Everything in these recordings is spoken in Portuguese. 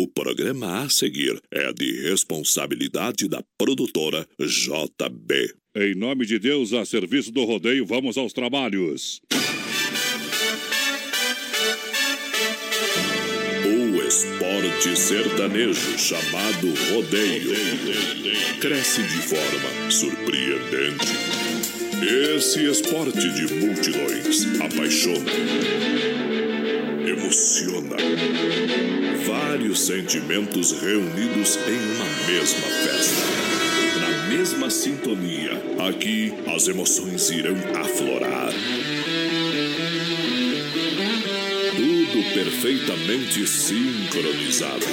O programa a seguir é de responsabilidade da produtora JB. Em nome de Deus, a serviço do rodeio, vamos aos trabalhos. O esporte sertanejo chamado rodeio cresce de forma surpreendente. Esse esporte de multidões apaixona, emociona. Vários sentimentos reunidos em uma mesma festa. Na mesma sintonia, aqui as emoções irão aflorar. Tudo perfeitamente sincronizado.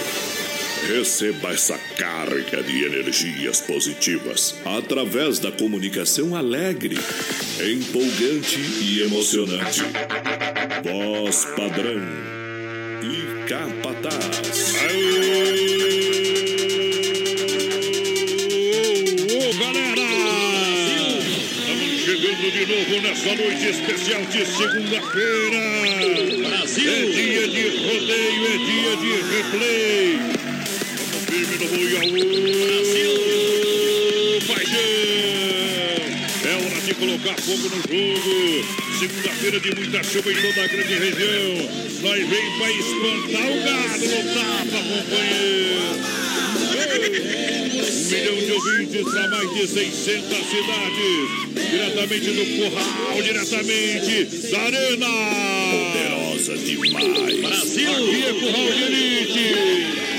Receba essa carga de energias positivas através da comunicação alegre, empolgante e emocionante. Voz padrão e capataz. Ô, galera! Estamos chegando de novo nessa noite especial de segunda-feira. Brasil! É dia de rodeio, é dia de replay. Vamos firme no Royal. Colocar fogo no jogo. Segunda-feira de muita chuva em toda a grande região. Nós vem pra espantar o gado no tapa, companheiro. Um milhão de ouvintes para mais de 600 cidades. Diretamente do Curral, diretamente da Arena. Poderosa demais. Brasil! Aqui é Curral de Elite.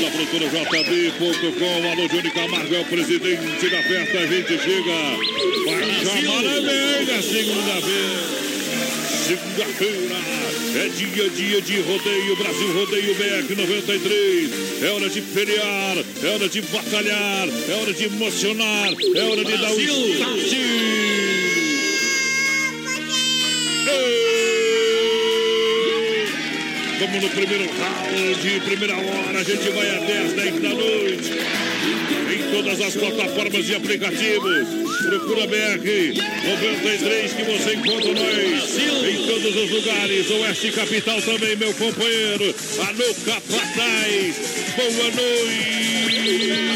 A nossa produtora JB.com, alô Johnny Camargo é o presidente da festa, a gente chega. Vai chamar a velha segunda-feira. Segunda-feira é dia, dia de rodeio, Brasil Rodeio BR 93. É hora de pelear, é hora de batalhar, é hora de emocionar, é hora de dar Brasil! um start. No primeiro round, primeira hora, a gente vai até as 10 da noite. Em todas as plataformas e aplicativos. Procura BR 93 que você encontra nós. Em todos os lugares. Oeste Capital também, meu companheiro. Alô, Capataz. Boa noite.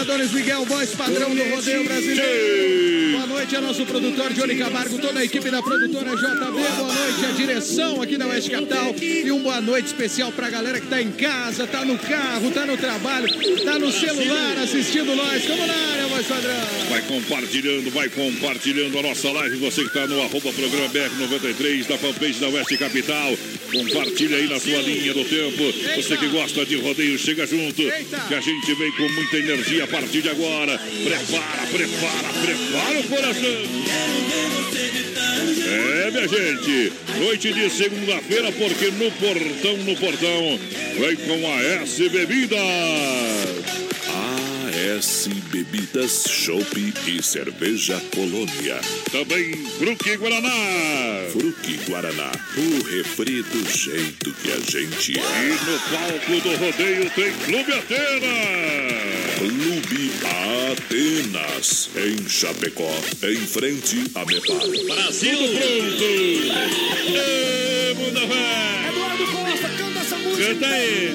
Adonis Miguel, voz padrão do Rodeio Brasileiro. Boa noite a nosso produtor Johnny Camargo, toda a equipe da produtora JB. Boa noite a direção aqui da Oeste Capital. E um boa noite especial pra galera que tá em casa, tá no carro, tá no trabalho, tá no celular assistindo nós. Vamos na área, voz padrão. Vai compartilhando, vai compartilhando a nossa live. Você que está no arroba programa BR93 da fanpage da Oeste Capital. Compartilha aí na sua linha do tempo. Você que gosta de rodeio, chega junto. Que a gente vem com muita energia a partir de agora. Prepara, prepara, prepara o coração. É, minha gente, noite de segunda-feira, porque no portão, no portão, vem com a S Bebidas. AS Bebidas, Chopp e Cerveja Colônia. Também Fruque Guaraná. Fruque Guaraná, o refri do jeito que a gente E é. no palco do rodeio tem Clube Atena. Clube Atenas, em Chapecó, em frente a Mepar. Brasil! Tudo pronto. Ê, Bunda Véia. Eduardo Costa, canta essa música. Canta aí.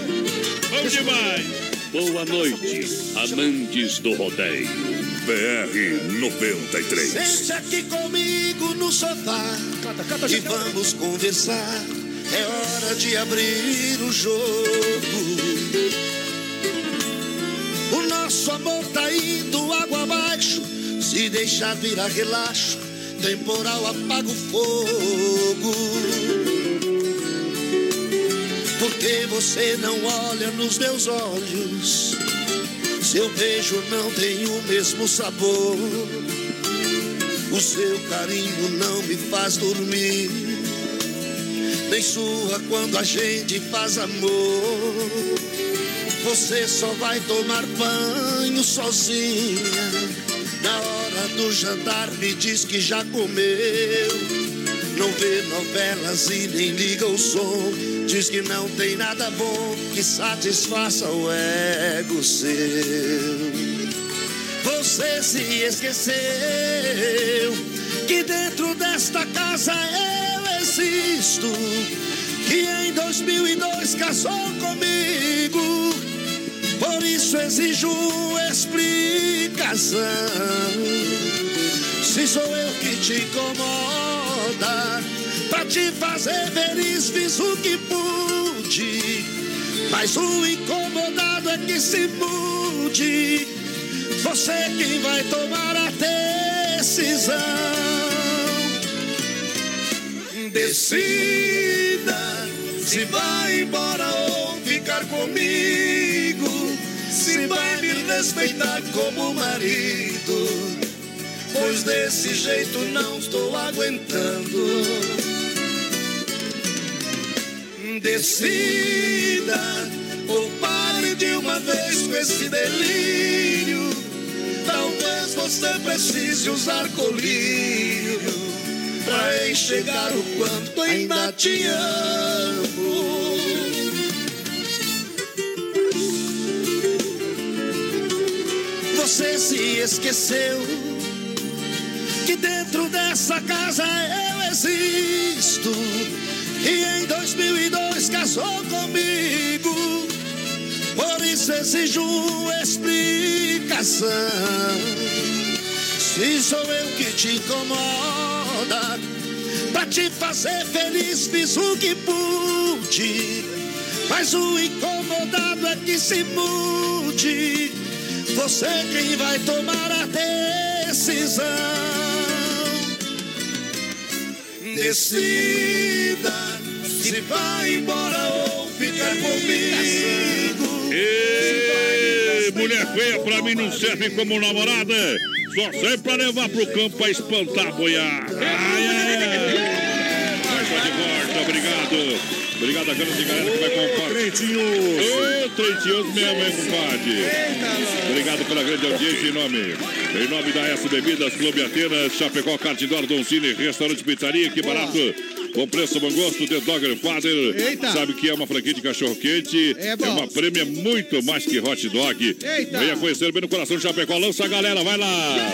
Vamos demais. Boa noite, amantes do rodeio. BR 93. Sente aqui comigo no sofá Canta, canta, e gente. vamos conversar. É hora de abrir o jogo. O nosso amor tá indo água abaixo. Se deixar virar relaxo, temporal apaga o fogo. Porque você não olha nos meus olhos. Seu beijo não tem o mesmo sabor. O seu carinho não me faz dormir. Nem surra quando a gente faz amor. Você só vai tomar banho sozinha. Na hora do jantar me diz que já comeu. Não vê novelas e nem liga o som. Diz que não tem nada bom que satisfaça o ego seu. Você se esqueceu que dentro desta casa eu existo. que em 2002 casou comigo. Por isso exijo explicação. Se sou eu que te incomoda, pra te fazer feliz fiz o que pude. Mas o incomodado é que se mude. Você quem vai tomar a decisão. Decida se vai embora ou ficar comigo. Se vai me respeitar como marido. Pois desse jeito não estou aguentando. Decida ou pare de uma vez com esse delírio. Talvez você precise usar colírio pra enxergar o quanto ainda te amo. Você se esqueceu que dentro dessa casa eu existo. E em 2002 casou comigo. Por isso exijo explicação. Se sou eu que te incomoda, pra te fazer feliz fiz o que pude. Mas o incomodado é que se mude. Você quem vai tomar a decisão. Decida se vai embora ou ficar comigo. Ei, mulher feia pra mim não serve como namorada. Só serve pra levar pro campo pra espantar a boiada. Ai, ai, ai. Obrigado. Obrigado a grande galera que vai comprar. Trentinho. Ô, Trentinhos mesmo, hein, compadre? Obrigado pela grande audiência em nome. Em nome da S Bebidas, Clube Atenas, Chapecó, Cartidor, Don Cine, Restaurante Pizzaria, que barato. Com preço bom gosto, The Dogger Father. Eita. Sabe que é uma franquia de cachorro quente. É bom. uma prêmia muito mais que hot dog. Eita. Venha conhecer bem no coração de Chapecó. Lança a galera, vai lá.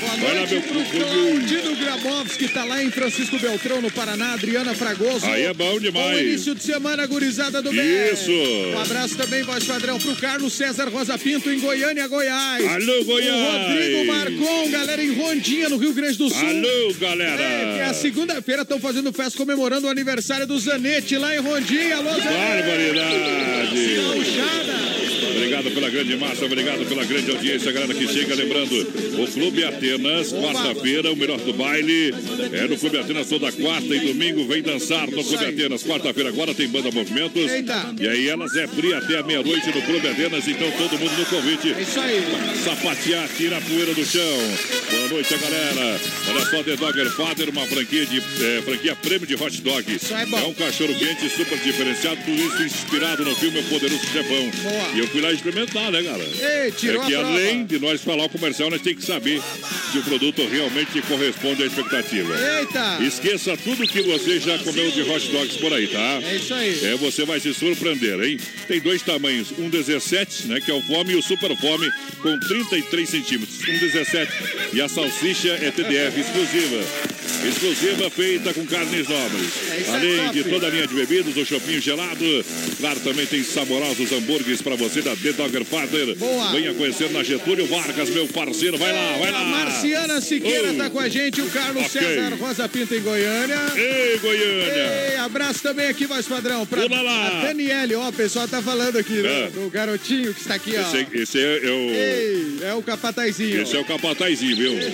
Boa Vai lá, noite meu pro cucu. Claudino Grabowski, tá lá em Francisco Beltrão, no Paraná. Adriana Fragoso. Aí é bom demais. Bom início de semana, gurizada do bem. Isso. Um abraço também, voz padrão, pro Carlos César Rosa Pinto, em Goiânia, Goiás. Alô, Goiás. O Rodrigo Marcon, galera em Rondinha, no Rio Grande do Sul. Alô, galera. É, que é a segunda-feira estão fazendo festa comemorando o aniversário do Zanetti lá em Rondinha. Alô, Zanetti. Barbaridade. Obrigado pela grande massa, obrigado pela grande audiência, galera que chega. Lembrando, o Clube Atenas, quarta-feira, o melhor do baile. É no Clube Atenas toda quarta e domingo. Vem dançar no Clube Atenas. Quarta-feira agora tem banda movimentos. Eita. E aí elas é fria até a meia-noite no Clube Atenas. Então todo mundo no convite. É isso aí. Sapatear, tira a poeira do chão. Boa noite, galera. Olha só, The Dogger Father, uma franquia de eh, franquia prêmio de hot dog. Isso é bom. um cachorro quente super diferenciado, tudo isso inspirado no filme O Poderoso Chefão. Boa. E eu fui lá experimentar, né, cara? Ei, tirou é que além de nós falar o comercial, nós temos que saber se o produto realmente corresponde à expectativa. Eita. Esqueça tudo que você já comeu de hot dogs por aí, tá? É isso aí. É, você vai se surpreender, hein? Tem dois tamanhos, um 17, né, que é o fome, e o super fome, com 33 centímetros. Um 17. E a salsicha é TDF exclusiva. Exclusiva feita com carnes nobres. É, é Além de toda a linha de bebidas, o chopinho gelado. Claro, também tem saborosos hambúrgueres para você da The Dogger Father. Boa. Venha conhecer na Getúlio Vargas, meu parceiro. Vai lá, vai lá. A Marciana Siqueira Oh. tá com a gente, o Carlos Ok. César Rosa Pinto em Goiânia. Ei, Goiânia. Ei, abraço também aqui, voz padrão, pra Olá lá. a Daniele. Ó, o pessoal tá falando aqui, né? É. Do garotinho que está aqui, ó. Esse, esse é, é o... Ei, é o capatazinho. Esse é o capatazinho, viu?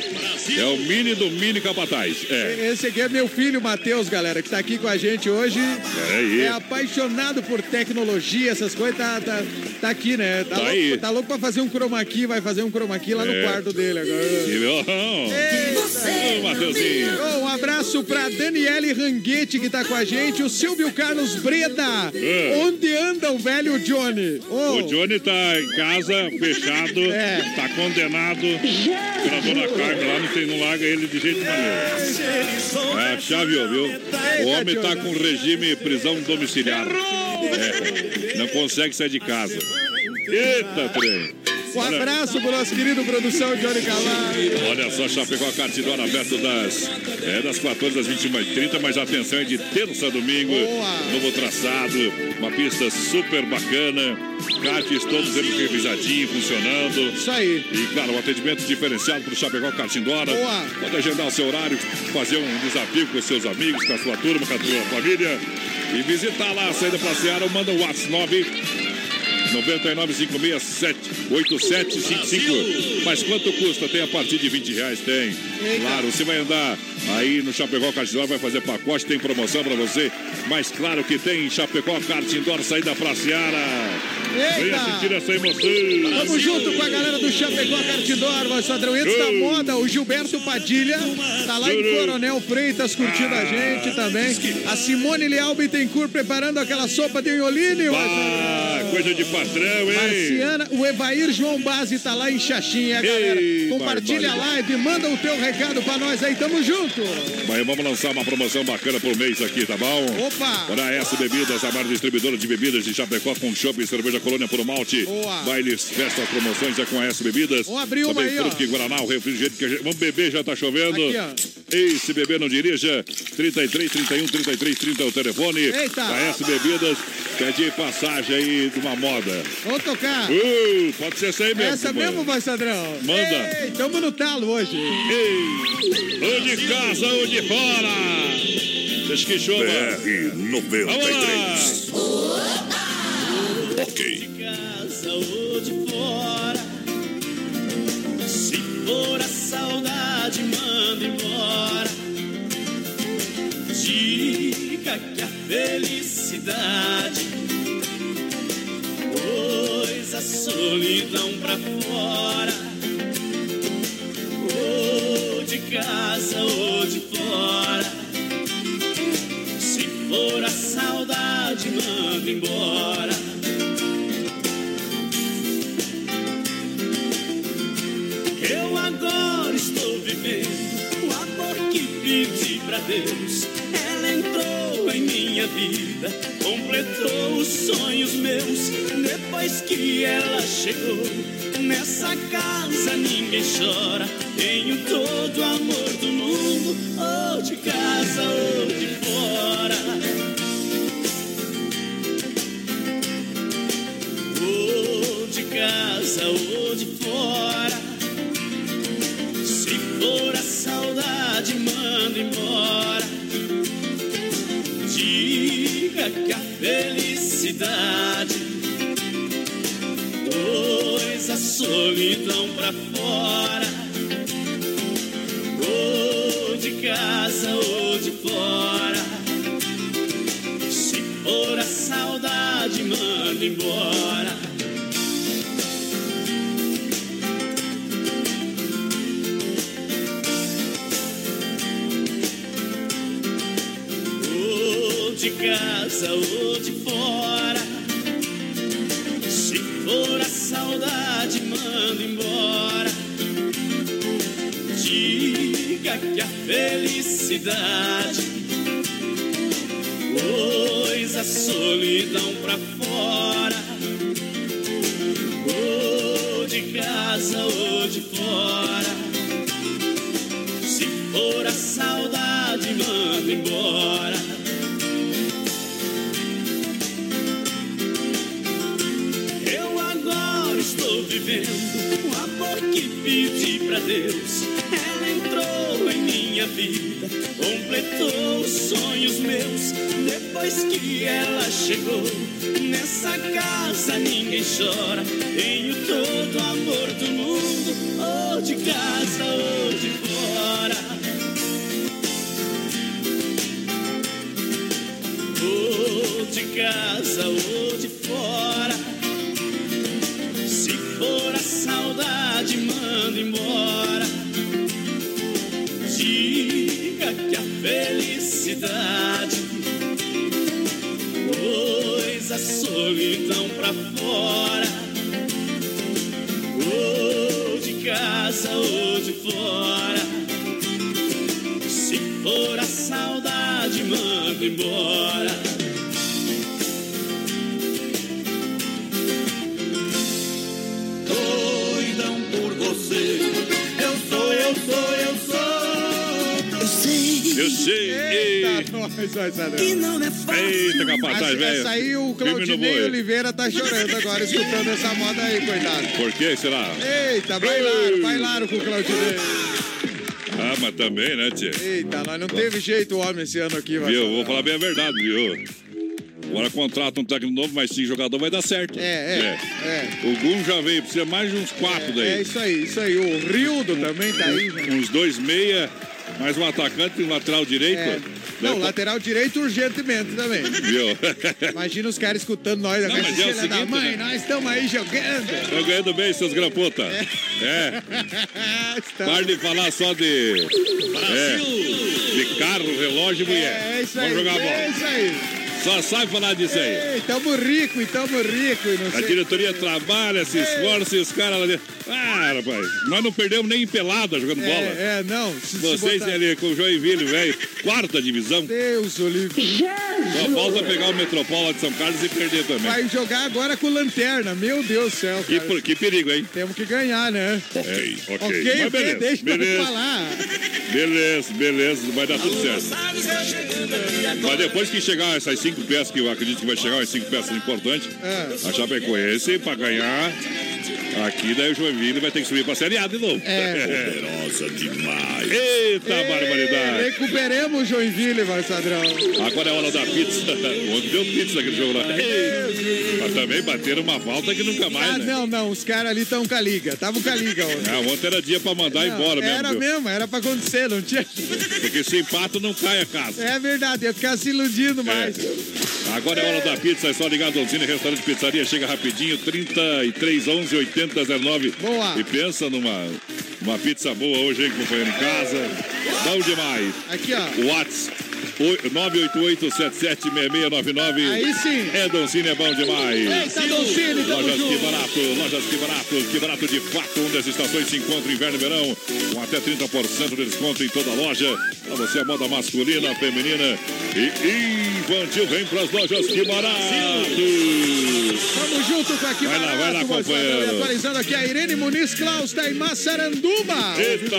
É o mini do mini capataz. É. Esse aqui é meu filho, Matheus, galera, que tá aqui com a gente hoje. É. É apaixonado por tecnologia, essas coisas, tá, tá, tá aqui, né? Tá, Tá louco, aí. tá louco pra fazer um chroma key, vai fazer um chroma key lá no É. quarto dele agora. E, Mateuzinho. Oh, um abraço pra Daniele Ranguete que tá com a gente, o Silvio Carlos Breda. É. Onde anda o velho Johnny? Oh, O Johnny tá em casa, fechado, É. tá condenado pela dona Carmen lá, não, tem, não larga ele de jeito nenhum. É, chave, viu? O homem tá com regime prisão domiciliar. É, não consegue sair de casa. Eita, trem. Um abraço pro nosso querido produção Johnny Camargo. Olha só, Chapecó Cartidor aberto das, é, das 14 às 21h30, mas atenção é de terça a domingo. Boa. Novo traçado, uma pista super bacana. Karts todos eles revisadinhos, funcionando. Isso aí. E claro, um atendimento diferenciado para o Chapecó Cartindora. Boa. Pode agendar o seu horário, fazer um desafio com os seus amigos, com a sua turma, com a sua família. E visitar lá a saída pra Seara, manda o WhatsApp 9 99568755. Mas quanto custa? Tem a partir de 20 reais? Tem. Claro, você vai andar aí no Chapecó Cartindor, vai fazer pacote, tem promoção pra você. Mas claro que tem Chapecó Cartindor, saída pra Seara. Sentir Eita! essa emoção. Tamo junto com a galera do Chapecó Cartidor, voz padrão. Antes da moda, o Gilberto Padilha tá lá em Coronel Freitas curtindo a gente também. A Simone Leal Bittencourt preparando aquela sopa de Ah, padrão. coisa de patrão, hein? Marciana, o Evair João Base tá lá em Xaxinha, galera. Ei, Compartilha a live, manda o teu recado pra nós aí, tamo junto. Mas vamos lançar uma promoção bacana por mês aqui, tá bom? Opa! Para S Bebidas, a maior distribuidora de bebidas de Chapecó com chopp e cerveja colônia por malte. Boa. Bailes, festas, promoções é com a S Bebidas. Vamos abrir uma Também aí, ó. fruta e Guaraná, o refrigerante que a gente... Vamos beber, já tá chovendo. Aqui, ó. Ei, se beber não dirija. 33, 31, 33, 30 é o telefone. Eita. A S Bebidas pede passagem aí de uma moda. Vamos tocar. Uh, pode ser essa aí mesmo. Essa companheiro. mesmo, voz padrão. Manda. Ei, tamo no talo hoje. Ei, ou de casa ou de fora. Deixa que chova. BR-93. Ok. casa ou de fora. Se for a saudade, manda embora. Diga que a felicidade pôs a solidão pra fora. Ou de casa ou de fora. Se for a saudade, manda embora. Deus. Ela entrou em minha vida, completou os sonhos meus. Depois que ela chegou, nessa casa ninguém chora. Tenho todo o amor do mundo, ou de casa ou de fora. Felicidade pôs a solidão pra fora. Ou de casa ou de fora. Se for a saudade, manda embora. de casa ou de fora. Que a felicidade pôs a solidão pra fora. Ou de casa ou de fora. Se for a saudade, manda embora. Eu agora estou vivendo o amor que pedi pra Deus. Minha vida, completou os sonhos meus. Depois que ela chegou, nessa casa ninguém chora. Tenho todo o amor do mundo, ou de casa ou de fora. Ou de casa ou felicidade pôs a solidão pra fora. Ou de casa ou de fora. Se for a saudade, manda embora. Que não é fácil. Eita, capataz, velho. essa aí o Claudinei. Oliveira tá chorando agora, escutando essa moda aí, coitado. Por que será? Eita, bailaram, bailaram com o Claudinei. Ah, mas também, né, tia? Eita, nós não teve jeito o homem esse ano aqui, vai. Viu? Vou falar bem a verdade, viu? Agora contrata um técnico novo, mas sim jogador vai dar certo. É, é, é. O Gum já veio, precisa mais de uns quatro É daí. isso aí, isso aí. O Rildo também tá aí, né? Uns dois meia, mais um atacante e um lateral direito. É. Não, lateral direito urgentemente também. Viu? Imagina os caras escutando nós, Não, com essa mas é o filha da seguinte, mãe, né? nós estamos aí jogando. Estão ganhando bem, seus gramputa. É. Estamos- Para de falar só de. É, de carro, relógio e mulher. É isso aí, Vamos jogar é bola. isso aí. Só sabe falar disso aí. Ei, tamo rico e tamo rico e não A sei. diretoria trabalha, se esforça e os caras lá dentro. Ah, rapaz, nós não perdemos nem em pelada jogando bola. É, é, não. Se, se Vocês botar- ali com o Joinville, velho, quarta divisão. Deus, Olívio. Só falta pegar o Metropola de São Carlos e perder também. Vai jogar agora com lanterna. Meu Deus do céu, Que, cara. por- que perigo, hein? Temos que ganhar, né? Ok, ok. Ok, Mas beleza, deixa eu beleza, falar. beleza, beleza, vai dar tudo certo. Mas depois que chegar essas cinco peças, que eu acredito que vai chegar umas cinco peças importantes, É. a Chapecoense, pra ganhar aqui, daí o Joinville vai ter que subir pra Série A de novo. É. Poderosa demais. Eita barbaridade! Recuperemos o Joinville, vai, Sadrão. Agora é hora da pizza. Ontem deu pizza naquele jogo lá. Ei, Mas também bateram uma falta que nunca mais, Ah, né? não, não, os caras ali estão com a liga. Tava com a liga ontem. Ah, ontem era dia pra mandar Não, embora mesmo. Era viu? mesmo, era pra acontecer, não tinha. Porque se empata não cai a casa. É verdade, ia ficar se iludindo mais. Agora é hora da pizza, é só ligar a Donzini Restaurante Pizzaria, chega rapidinho, 33 11 80 09. Boa. E pensa numa uma pizza boa hoje, hein, companheiro em casa. Bom demais. Aqui, ó. WhatsApp 988-776699. Aí sim. É Donzini, é bom demais. Eita, Doncini, Lojas que junto. barato, lojas que barato, que barato de fato, onde as estações se encontram inverno e verão, com até 30% de desconto em toda a loja. Pra você a moda masculina, feminina e infantil, vem pras lojas que barato. Tamo junto com aqui Vai lá, vai lá, companheiro. E Atualizando aqui a Irene Muniz Klaus, tá em Massaranduba. Eita!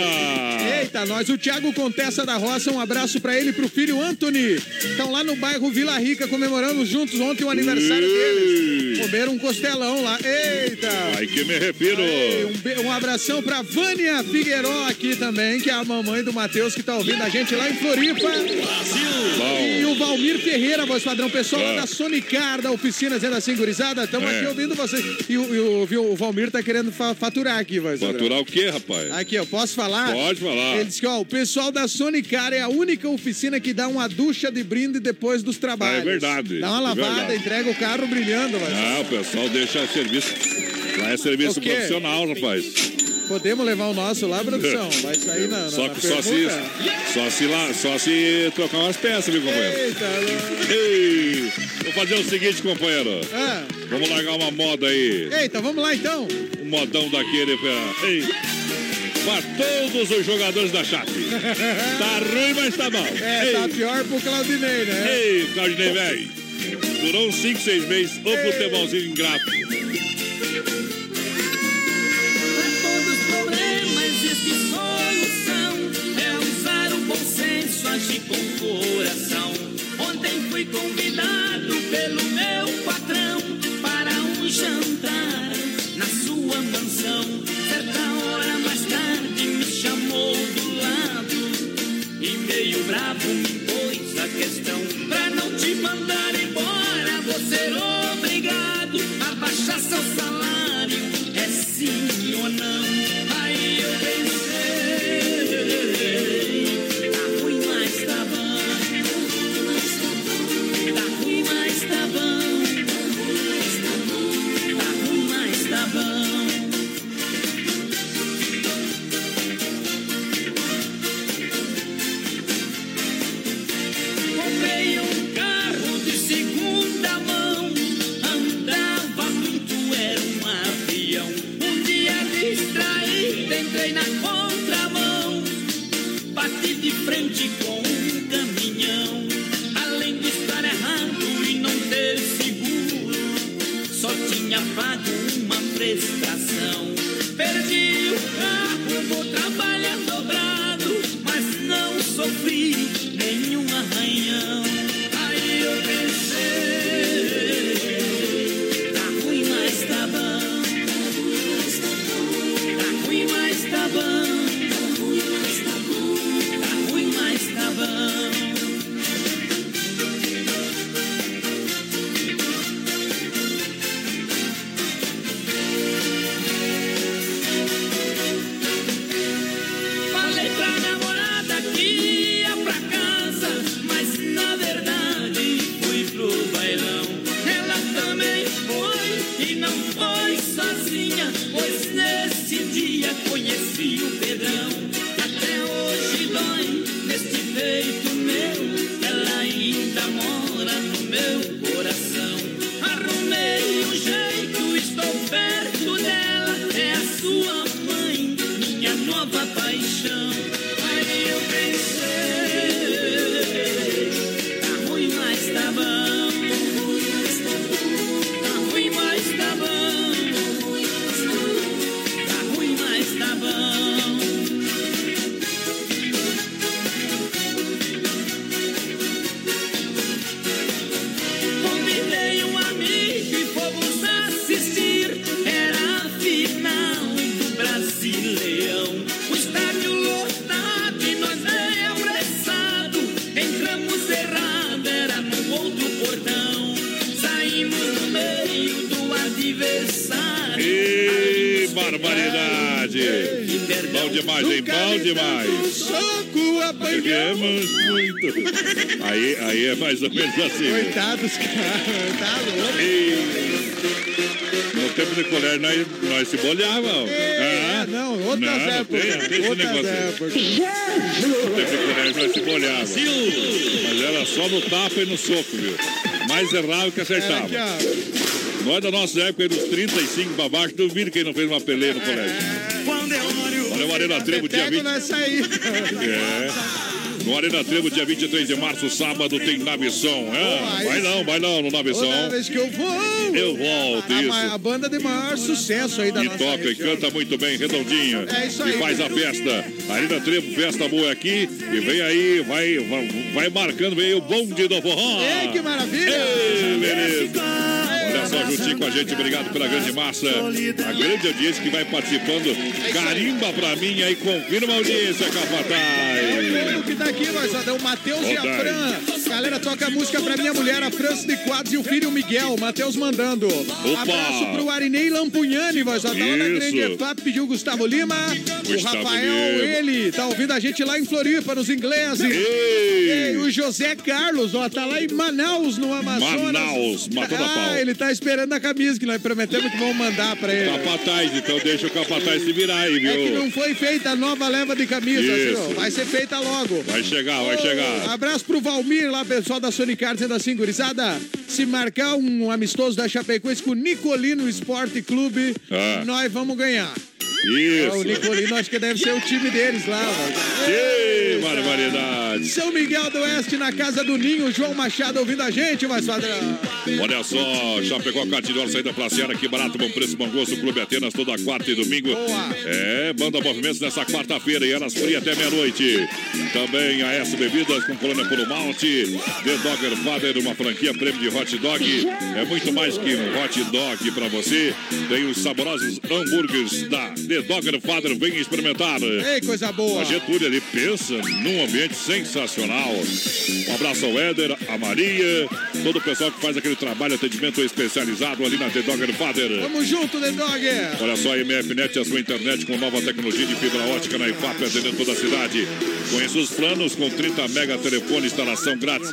Eita, nós, o Thiago Contessa da Roça, um abraço pra ele e pro filho Anthony. Estão lá no bairro Vila Rica comemorando juntos ontem o aniversário deles. Comeram um costelão lá. Eita! Ai que me refiro. Ei, um, um abração pra Vânia Figueiró aqui também, que é a mamãe do Matheus que tá ouvindo a gente lá em Floripa. E Bom, o Valmir Ferreira, voz padrão, pessoal lá Ah. da Sonicar, da oficina, dizendo assim, gurizada, estamos É. aqui ouvindo vocês. E, o- e o, o Valmir tá querendo fa- faturar aqui, padrão. faturar o quê, rapaz? Aqui, ó, posso falar? Pode falar. Ele disse que, ó, o pessoal da Sonicar é a única oficina que dá uma ducha de brinde depois dos trabalhos. É verdade, Dá uma é lavada, verdade. entrega o carro brilhando, vai. Ah, o pessoal deixa serviço. Lá é serviço O profissional, rapaz. Podemos levar o nosso lá, produção? Vai sair na, na, Só na só se, só se lá, só se trocar umas peças, viu, companheiro? Eita, não. Ei, vou fazer o seguinte, companheiro. Ah, Vamos largar uma moda aí. eita, vamos lá então. Um modão daquele pra. Ei. Pra todos os jogadores da Chape. Tá ruim, mas tá bom. É, Ei, tá pior pro Claudinei, né? Ei, Claudinei, velho. Durou uns 5, 6 meses. Ô, futebolzinho ingrato. Pra todos ou menos assim. Coitados, cara. Tá louco. E no tempo de colher nós, nós se bolhávamos. É, Ah, não, outras não, épocas. tem, não tem esse outras épocas. No tempo de colher nós se bolhávamos. Mas era só no tapa e no soco, viu? Mais errava que É, acertava. Nós da nossa época, aí, dos 35 pra baixo, duvido quem não fez uma peleia no colégio. Olha o Arena Trevo, dia Pego 20. nessa aí. É. No Arena Trevo, dia 23 de março, sábado, tem Navição. É. Vai não, vai não, no Toda Navição. vez que eu vou. Eu volto, A, ma- a isso. banda de maior sucesso aí da E toca e região. canta muito bem, redondinha. É isso E aí. faz a festa. Arena Trevo, festa boa aqui. E vem aí, vai, vai, vai marcando, vem aí o bonde do forró. Ei, que maravilha! Ei, beleza. Olha só, juntinho com a gente, obrigado pela grande massa. A grande audiência que vai participando. Carimba pra mim aí, confirma a audiência, Capataz. Como que tá aqui, Moisés? O Matheus e a. Fran. Galera, toca música pra minha mulher, a França de Quadros e o filho Miguel. O Matheus mandando. Abraço pro Arinei Lampunhani. Da Onda Isso. Grande EFAP pediu o Gustavo Lima. O Gustavo Rafael, Lima. ele, tá ouvindo a gente lá em Floripa, nos ingleses. Ei. E o José Carlos, ó, tá lá em Manaus, no Amazonas. Manaus, matou na Ah, pau. ele tá esperando a camisa que nós prometemos que vamos mandar pra ele. Capataz, então deixa o Capataz se virar aí, É que não viu? foi feita a nova leva de camisas, viu? vai ser feita logo. Vai chegar, vai chegar. Abraço pro Valmir lá, pessoal da Sonic Arts e da Singurizada. Se marcar um amistoso da Chapecoense com o Nicolino Esporte Clube, Ah. nós vamos ganhar. É, o Isso. Nicolino acho que deve ser o time deles lá. Que barbaridade. São Miguel do Oeste, na casa do Ninho, João Machado ouvindo a gente, mas padrão. Olha só, já pegou a Catidor, saída pra Seara, que barato, bom preço, bom gosto, Clube Atenas, toda quarta e domingo. Boa. É, banda movimentos nessa quarta-feira e elas frias até meia-noite. Também a S Bebidas com colônia puro malte, The Dogger Father, uma franquia prêmio de hot dog. É muito mais que um hot dog pra você. Tem os saborosos hambúrgueres da The Dogger Father, vem experimentar. Ei, coisa boa. A Getúlio ali pensa num ambiente sensacional. Um abraço ao Éder, a Maria, todo o pessoal que faz aquele trabalho, atendimento especializado ali na The Dogger Father. Tamo junto, The Dog. Olha só, a MFNet, a sua internet com nova tecnologia de fibra ótica na IFAP, atendendo toda a cidade. Conheça os planos com 30 mega telefone, instalação grátis.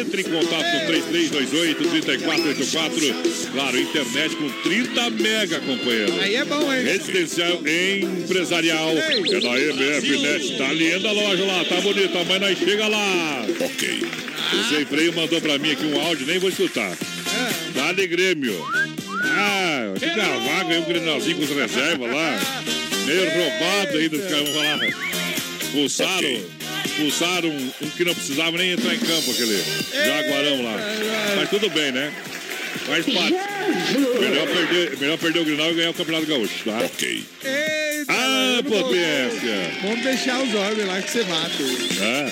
Entre em contato no 3328-3484. Claro, internet com 30 mega, companheiro. Aí é bom, hein? Residencial empresarial. É da MFNet. Tá linda a loja lá, tá bonita, mas nós chega lá. Ok. O Sem Freio mandou pra mim aqui um áudio, nem vou escutar. Tá de Grêmio. Ah, que vaga aí um grenalzinho com os reservas lá. Meio roubado aí dos caras vão lá. Pulsaram, pulsaram um, um que não precisava nem entrar em campo, aquele Jaguarão lá. Mas tudo bem, né? Faz parte. Melhor perder, melhor perder o Grenal e ganhar o Campeonato Gaúcho, tá? Ok. Eita, Ah, potência! Vamos deixar os homens lá que você mata. Ah,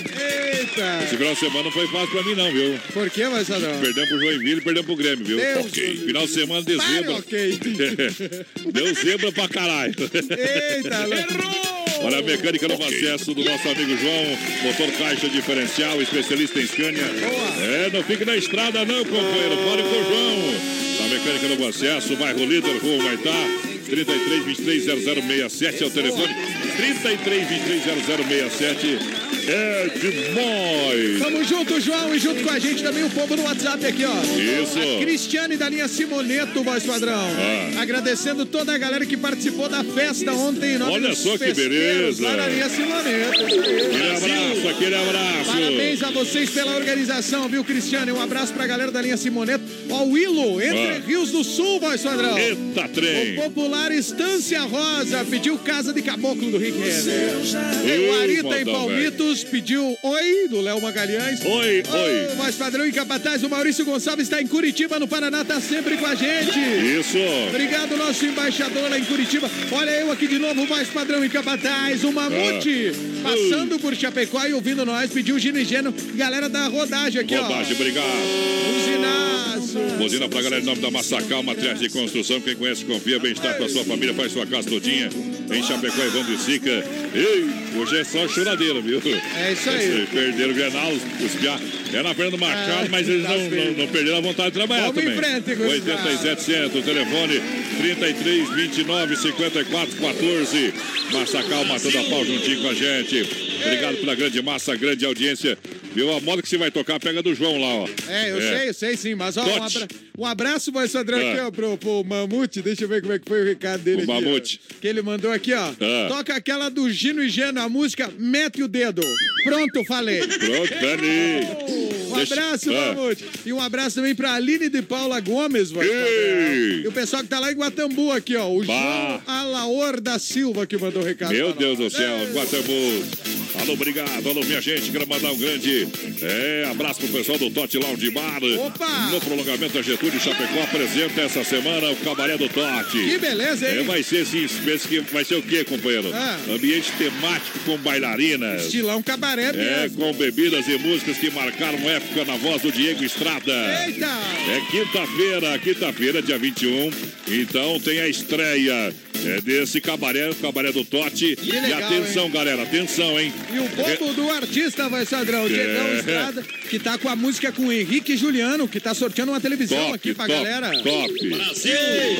Eita. esse final de semana não foi fácil pra mim, não, viu? Por que, Marcelão? Perdemos pro Joinville e perdemos pro Grêmio, viu? Deus ok. Final de semana de zebra. ok. Deu zebra pra caralho. Eita, louco. Olha a mecânica novo acesso do nosso amigo João, motor caixa diferencial, especialista em Scania. É, não fique na estrada não, companheiro, fale com o João. Na mecânica novo acesso, bairro Líder, Rua Maitá, 33 23 0067 é o telefone. 33 23 0067 é demais. Tamo junto, João, e junto com a gente também o povo no WhatsApp aqui, ó. Isso. A Cristiane da linha Simoneto, voz padrão. Ah. Agradecendo toda a galera que participou da festa ontem Olha só que beleza. Lá na linha Simoneto. Aquele abraço, aquele abraço. Parabéns a vocês pela organização, viu, Cristiane? Um abraço pra galera da linha Simoneto. Ó, o Willo, Entre Ah. Rios do Sul, voz padrão. Eita, trem. O popular Estância Rosa pediu Casa de Caboclo do Rick Renner. O Arita em modão, Pediu Oi, do Léo Magalhães. Oi, oi. voz padrão e capataz, o Maurício Gonçalves está em Curitiba, no Paraná, tá sempre com a gente. Isso. Obrigado, nosso embaixador lá em Curitiba. Olha eu aqui de novo, mais padrão e capataz, o Mamute. Ah. Passando por Chapecó e ouvindo nós, pediu Gino e Geno. Galera da rodagem aqui, Rodagem, obrigado. ó. Usinaço. Buzina pra galera em nome da Massacal, materiais de construção. Quem conhece, confia, bem-estar pra sua família, faz sua casa todinha. Em Chapecó, Evandro e Sica. Ei, hoje é só choradeira, viu? É isso aí. Eles perderam o Grenal, os, os piá. É na Fernando Machado, Ah, mas eles tá não, não, não perderam a vontade de trabalhar Vamos em também. frente, gurizada. 8700, o telefone 33 29 54 14. Massacal matando a pau juntinho com a gente. Obrigado pela grande massa, grande audiência. Viu? A moda que você vai tocar, pega do João lá, ó. É, eu sei, eu sei sim, mas ó, um, abra... um abraço, voz padrão, Ah. aqui, ó, pro, pro Mamute. Deixa eu ver como é que foi o recado dele O aqui. ó. Mamute. Que ele mandou aqui, ó. Ah. Toca aquela do Gino e Geno, a música Mete o Dedo. Pronto, falei. Pronto, Dani. Um Deixa- abraço, Ah. Mamute. E um abraço também pra Aline de Paula Gomes, padrão. E o pessoal que tá lá em Guatambu aqui, ó. O Bah. João Alaor da Silva que mandou o recado. Meu Deus do céu, Ei. Guatambu. Alô, obrigado. Alô, minha gente. Quero mandar um grande é, abraço pro pessoal do Tote Lounge Bar. Opa! No prolongamento da Getúlio Chapecó apresenta essa semana o Cabaré do Tote. Que beleza, É, hein? vai ser que vai ser o quê, companheiro? Ah. Ambiente temático com bailarinas. Estilão cabaré É, mesmo. com bebidas e músicas que marcaram época na voz do Diego Estrada. Eita! É quinta-feira, quinta-feira, dia 21. Então tem a estreia é, desse cabaré, o cabaré do Tote. E legal, atenção, galera, atenção, hein? E o bobo do artista, vai Sadrão, Diegão É. Estrada, que tá com a música com o Henrique e Juliano, que tá sorteando uma televisão Top, aqui pra top, galera. top.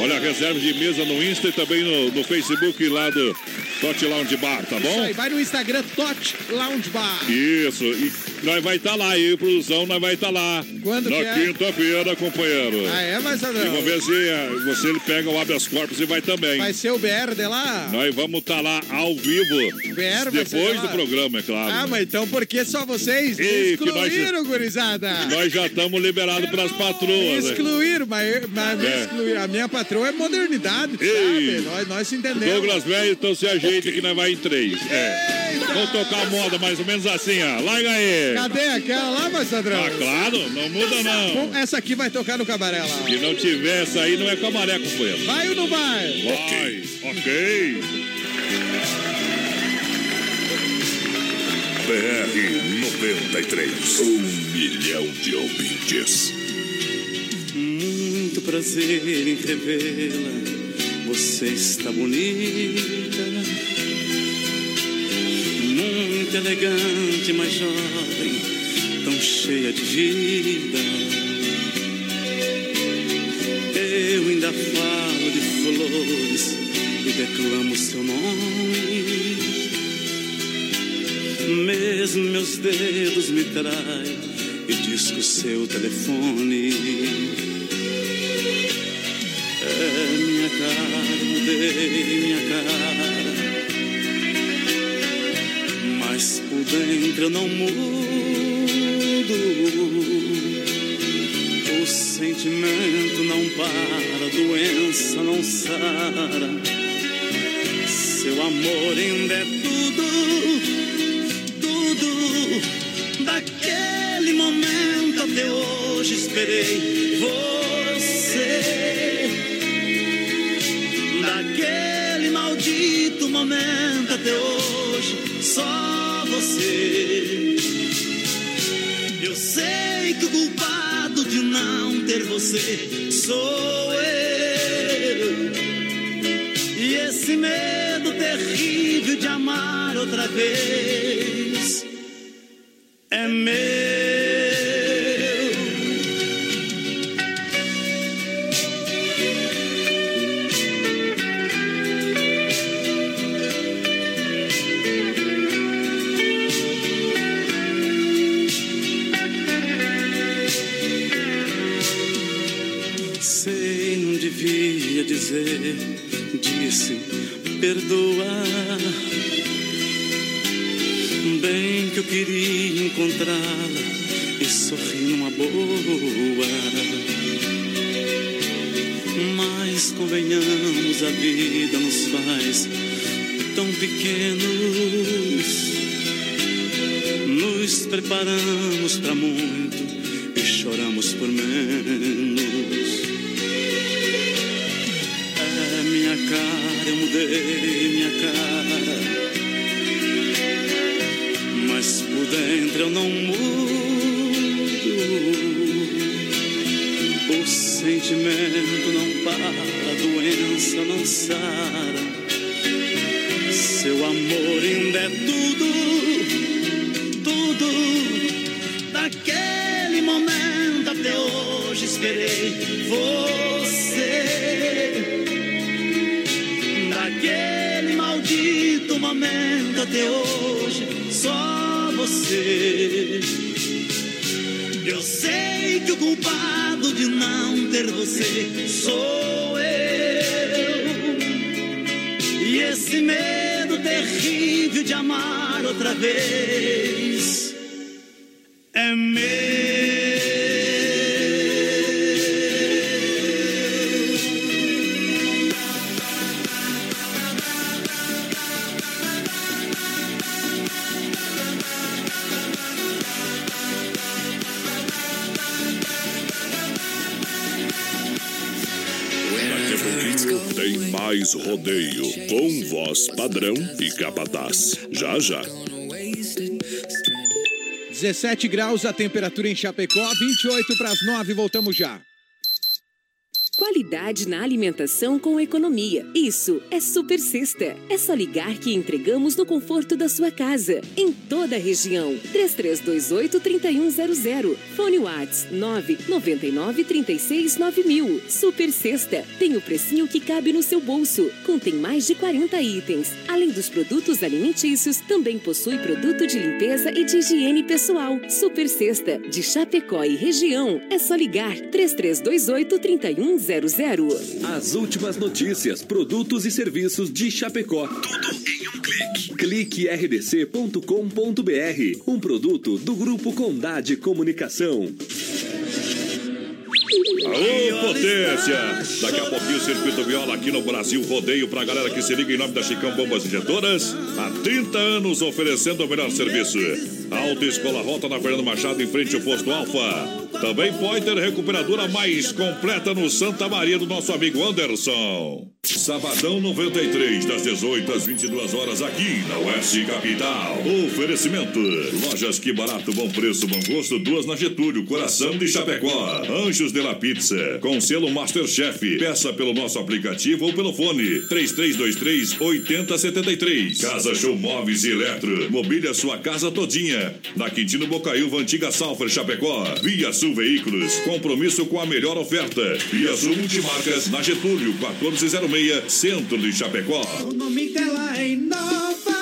Olha, reserva de mesa no Insta e também no, no Facebook lá do Tote Lounge Bar, tá Isso bom? aí, vai no Instagram Tot Lounge Bar. Isso, e nós vai estar lá, eu e produção, nós vai estar lá. Quando Na é? quinta-feira, companheiro. Ah, é, vai E Sadrão? vamos ver se eh, você ele pega o habeas corpus e vai também. Vai ser o BR de lá? Nós vamos estar lá ao vivo. BR depois do programa, é claro. Ah, mas então por que só vocês Ei, que nós- excluíram, gurizada? Nós já estamos liberados para as patroas. né? Excluíram, mas, mas É. excluíram. A minha patroa é modernidade, Ei. sabe? Nós, nós se entendemos. Douglas Velho, então se ajeita que nós vai em três. É. Vamos tocar a moda mais ou menos assim, ó. Larga aí. Cadê aquela lá, vai Sadrão? Ah, claro, não muda não. Bom, essa aqui vai tocar no cabaré lá. Se não tiver essa aí, não é camaré, companheiro. Vai ou não vai? Vai, ok. BR 93. Um milhão de ouvintes. Muito prazer em revê-la. Você está bonita. Muito elegante, mas jovem, tão cheia de vida. Eu ainda falo de flores e declamo seu nome. Mesmo meus dedos me traem e disco seu telefone. É minha cara, mudei minha cara. Mas por dentro eu não mudo. Sentimento não para, doença não sara. Seu amor ainda é tudo, tudo. Daquele momento até hoje esperei você. Daquele maldito momento até hoje, só você. Eu sei que o culpado de não ter você sou eu. E esse medo terrível de amar outra vez é meu. 17 graus a temperatura em Chapecó, 28 para as 9, voltamos já. Qualidade na alimentação com economia. Isso é Super Sexta. É só ligar que entregamos no conforto da sua casa, em toda a região. 3328-3100. Fone Whats 999-369000. Super Sexta. Tem o precinho que cabe no seu bolso. Contém mais de 40 itens. Além dos produtos alimentícios, também possui produto de limpeza e de higiene pessoal. Super Sexta. De Chapecó e região. É só ligar 3328-3100. As últimas notícias, produtos e serviços de Chapecó. Tudo em clique. Clique rdc.com.br. Um produto do Grupo Condade Comunicação. Aô, potência! Daqui a pouquinho o Circuito Viola aqui no Brasil Rodeio pra galera que se liga em nome da Chicão Bombas Injetoras. Há 30 anos oferecendo o melhor serviço. Alta Escola Rota na Fernando Machado em frente ao posto Alfa. Também pode ter recuperadora mais completa no Santa Maria do nosso amigo Anderson. Sabadão 93, das 18 às 22 horas aqui na Oeste Capital. Oferecimento: Lojas Que Barato, Bom Preço, Bom Gosto, duas na Getúlio, Coração de Chapecó. Anjos de la Pizza, com selo Masterchef. Peça pelo nosso aplicativo ou pelo fone 3323 8073. Casa Show Móveis e Eletro. Mobília sua casa todinha. Na Quintino Bocaiúva, Antiga Salfer, Chapecó. Via Sul Veículos. Compromisso com a melhor oferta. Via Sul Multimarcas, na Getúlio, 1406, Centro de Chapecó. O nome dela é Inova.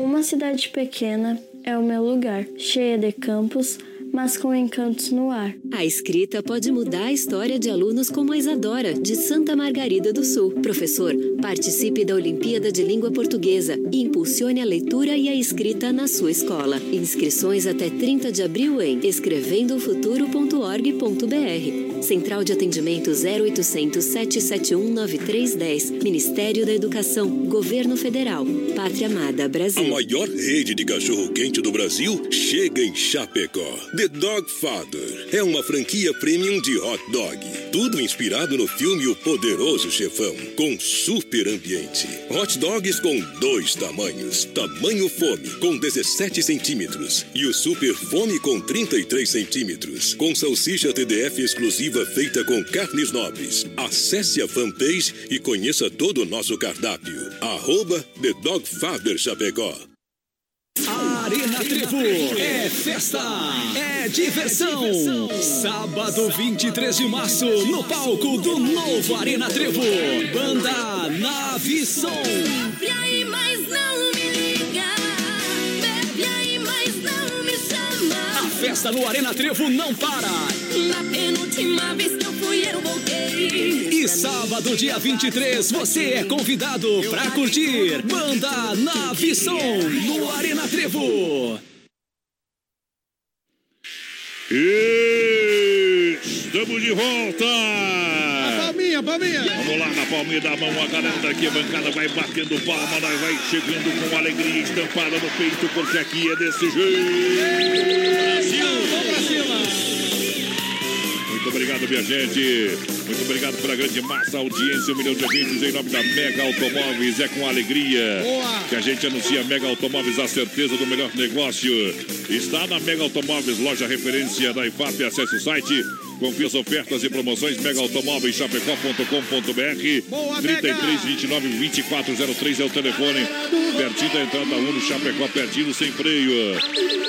Uma cidade pequena é o meu lugar, cheia de campos, mas com encantos no ar. A escrita pode mudar a história de alunos como a Isadora, de Santa Margarida do Sul. Professor, participe da Olimpíada de Língua Portuguesa e impulsione a leitura e a escrita na sua escola. Inscrições até 30 de abril em escrevendofuturo.org.br. Central de Atendimento 0800 771 9310. Ministério da Educação. Governo Federal. Pátria Amada A Brasil. maior rede de cachorro-quente do Brasil chega em Chapecó. The Dog Father é uma franquia premium de hot dog. Tudo inspirado no filme O Poderoso Chefão, com super ambiente. Hot dogs com dois tamanhos. Tamanho fome, com 17 centímetros. E o super fome com 33 centímetros. Com salsicha TDF exclusiva exclusiva feita com carnes nobres. Acesse a fanpage e conheça todo o nosso cardápio. Arroba The Dog Father Chapecó. Arena Trevo é festa, é diversão. Sábado 23 de março, no palco do novo Arena Trevo. Banda Nave Som. Festa no Arena Trevo não para. Na penúltima vez que eu fui, eu voltei. E sábado, dia 23, você é convidado pra curtir Banda Som no Arena Trevo. Estamos de volta! Palminha, palminha. Vamos lá na palminha da mão, a galera daqui, a bancada vai batendo palma, nós vai chegando com alegria estampada no peito, porque aqui é desse jeito. Brasil, vamos pra cima. Muito obrigado, minha gente. Muito obrigado pela grande massa, audiência, um milhão de ouvintes em nome da Mega Automóveis. É com alegria Boa. que a gente anuncia Mega Automóveis, a certeza do melhor negócio. Está na Mega Automóveis, loja referência da IFAP. Acesse o site, confira as ofertas e promoções. Mega Automóveis, chapecó.com.br. Boa, 33 29 2403 é o telefone. Pertinho da entrada 1 no Chapecó, pertinho sem freio.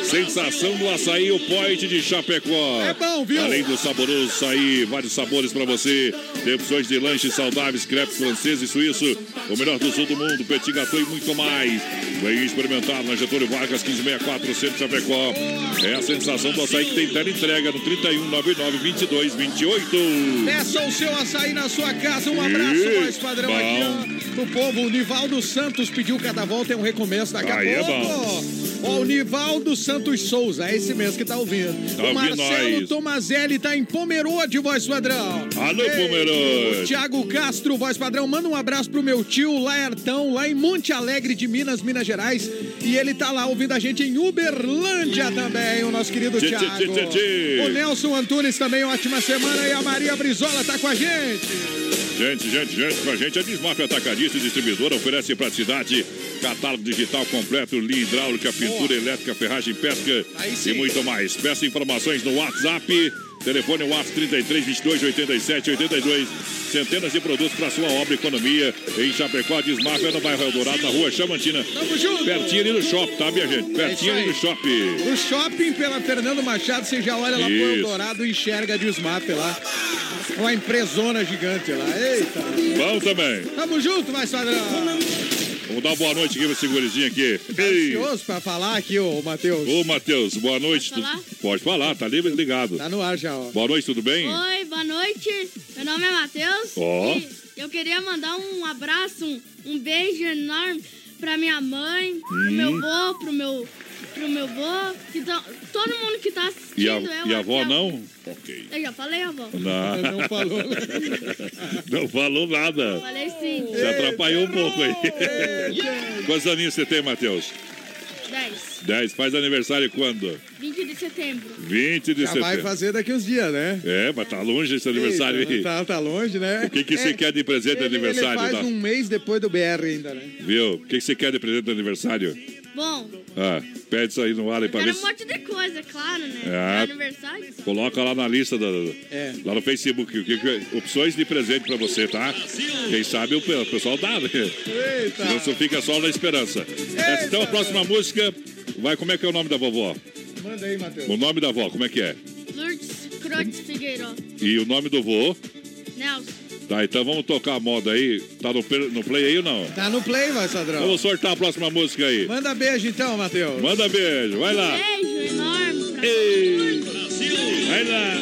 Sensação do açaí, o point de Chapecó. É bom, viu? Além do saboroso açaí, vários sabores para você. Tem opções de lanches saudáveis, crepes francês e suíço. O melhor do sul do mundo, petit gâteau e muito mais. Vem experimentar na Getúlio Vargas, 1564, Centro Chapecó. É a sensação do açaí que tem tela entrega no 31 99 22 28. Peça o seu açaí na sua casa. Um abraço, Ih, mais padrão bom. aqui, ó. Do povo, o Nivaldo Santos pediu cada volta é um recomeço daqui a Aí é pouco. Ó, o Nivaldo Santos Souza, é esse mesmo que tá ouvindo. Tá o Marcelo nós. Tomazelli tá em Pomerode, voz padrão. Alô, Pomerode. O Thiago Castro, voz padrão, manda um abraço pro meu tio Laertão, lá em Monte Alegre de Minas, Minas Gerais. E ele tá lá ouvindo a gente em Uberlândia também, o nosso querido tchê. O Nelson Antunes também, ótima semana. E a Maria Brizola tá com a gente. Gente, gente, gente, com a gente, a Desmaf Atacadista e Distribuidora oferece praticidade, catálogo digital completo, linha hidráulica, pintura elétrica, ferragem, pesca e muito mais. Peça informações no WhatsApp, telefone WhatsApp 33 22 87 82. Centenas de produtos para sua obra e economia. Em Chapecó, a Desmaf é no bairro Eldorado, na rua Chamantina. Tamo junto. Pertinho ali no shopping, tá, minha gente? Pertinho ali no shopping. No shopping, pela Fernando Machado, você já olha lá pro Isso. Eldorado e enxerga a Desmap lá. Uma empresona gigante lá. Eita. Bom também. Tamo junto, mais padrão. Vamos dar uma boa noite aqui pra esse gurizinho aqui. Ei. Ansioso pra falar aqui, ô Matheus. Ô, Matheus, boa noite. falar? Pode falar, tá ali ligado. Tá no ar já, ó. Boa noite, tudo bem? Oi, boa noite. Meu nome é Matheus. Ó. Eu queria mandar um abraço, um, um beijo enorme pra minha mãe, pro Hum. meu avô, pro meu, pro meu avô, que tão- todo mundo que tá assistindo. E a, eu e a avó aqui, não? Ok. Eu já falei, avó. Não. Não falou. Não falou nada. Falei sim. Você atrapalhou um pouco aí. Quantos aninhos você tem, Matheus? 10. 10. Faz aniversário quando? 20 de setembro. 20 de Já vai setembro. fazer daqui uns dias, né? É, mas tá longe esse aniversário Eita, aí. Tá, tá longe, né? O que, que você É, quer de presente de ele, aniversário? Ele faz tá? um mês depois do BR ainda, né? Viu? O que, que você quer de presente de aniversário? Bom, Ah, pede isso aí no ar aí pra ver um monte de coisa, é claro, né? É aniversário. Coloca lá na lista, da, É. lá no Facebook, o que, que- opções de presente pra você, tá? Quem sabe o, pe- o pessoal dá, né? Eita. Senão você fica só na esperança. Essa, então a próxima música vai, como é que é o nome da vovó? Manda aí, Matheus. O nome da avó, como é que é? Lourdes Crotes Figueiró. E o nome do vô? Nelson. Tá, então vamos tocar a moda aí. Tá no, no play aí ou não? Tá no play, vai, Sadrão. Vamos sortar a próxima música aí. Manda beijo então, Matheus. Manda beijo, vai lá. Beijo enorme pra Ei. mundo. Vai lá.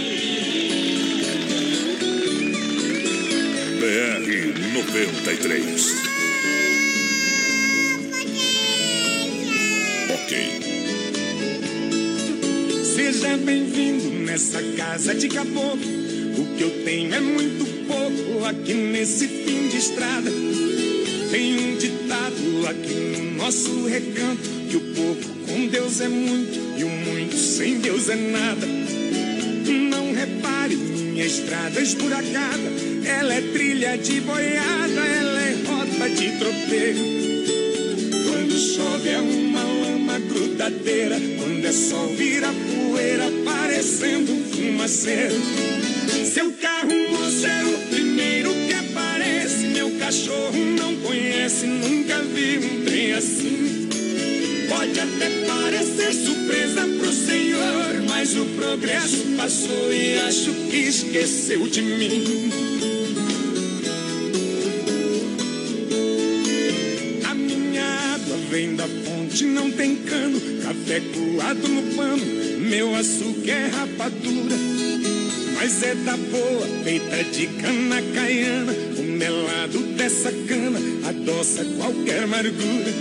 BR 93. Ok. Seja bem-vindo nessa casa de caboclo. O que eu tenho é muito pouco aqui nesse fim de estrada. Tem um ditado aqui no nosso recanto: que o pouco com Deus é muito e o muito sem Deus é nada. Não repare minha estrada esburacada. Ela é trilha de boiada, ela é rota de tropeiro. Quando chove é uma lama grudadeira. Quando é sol vira poeira, parecendo um fumaceiro. Seu carro é o primeiro que aparece. Meu cachorro não conhece, nunca vi um trem assim. Pode até parecer surpresa pro senhor, mas o progresso passou e acho que esqueceu de mim. A minha água vem da fonte, não tem cano, café coado no pano, meu açúcar é rapadura. Mas é da boa, feita de cana caiana, o melado dessa cana adoça qualquer amargura.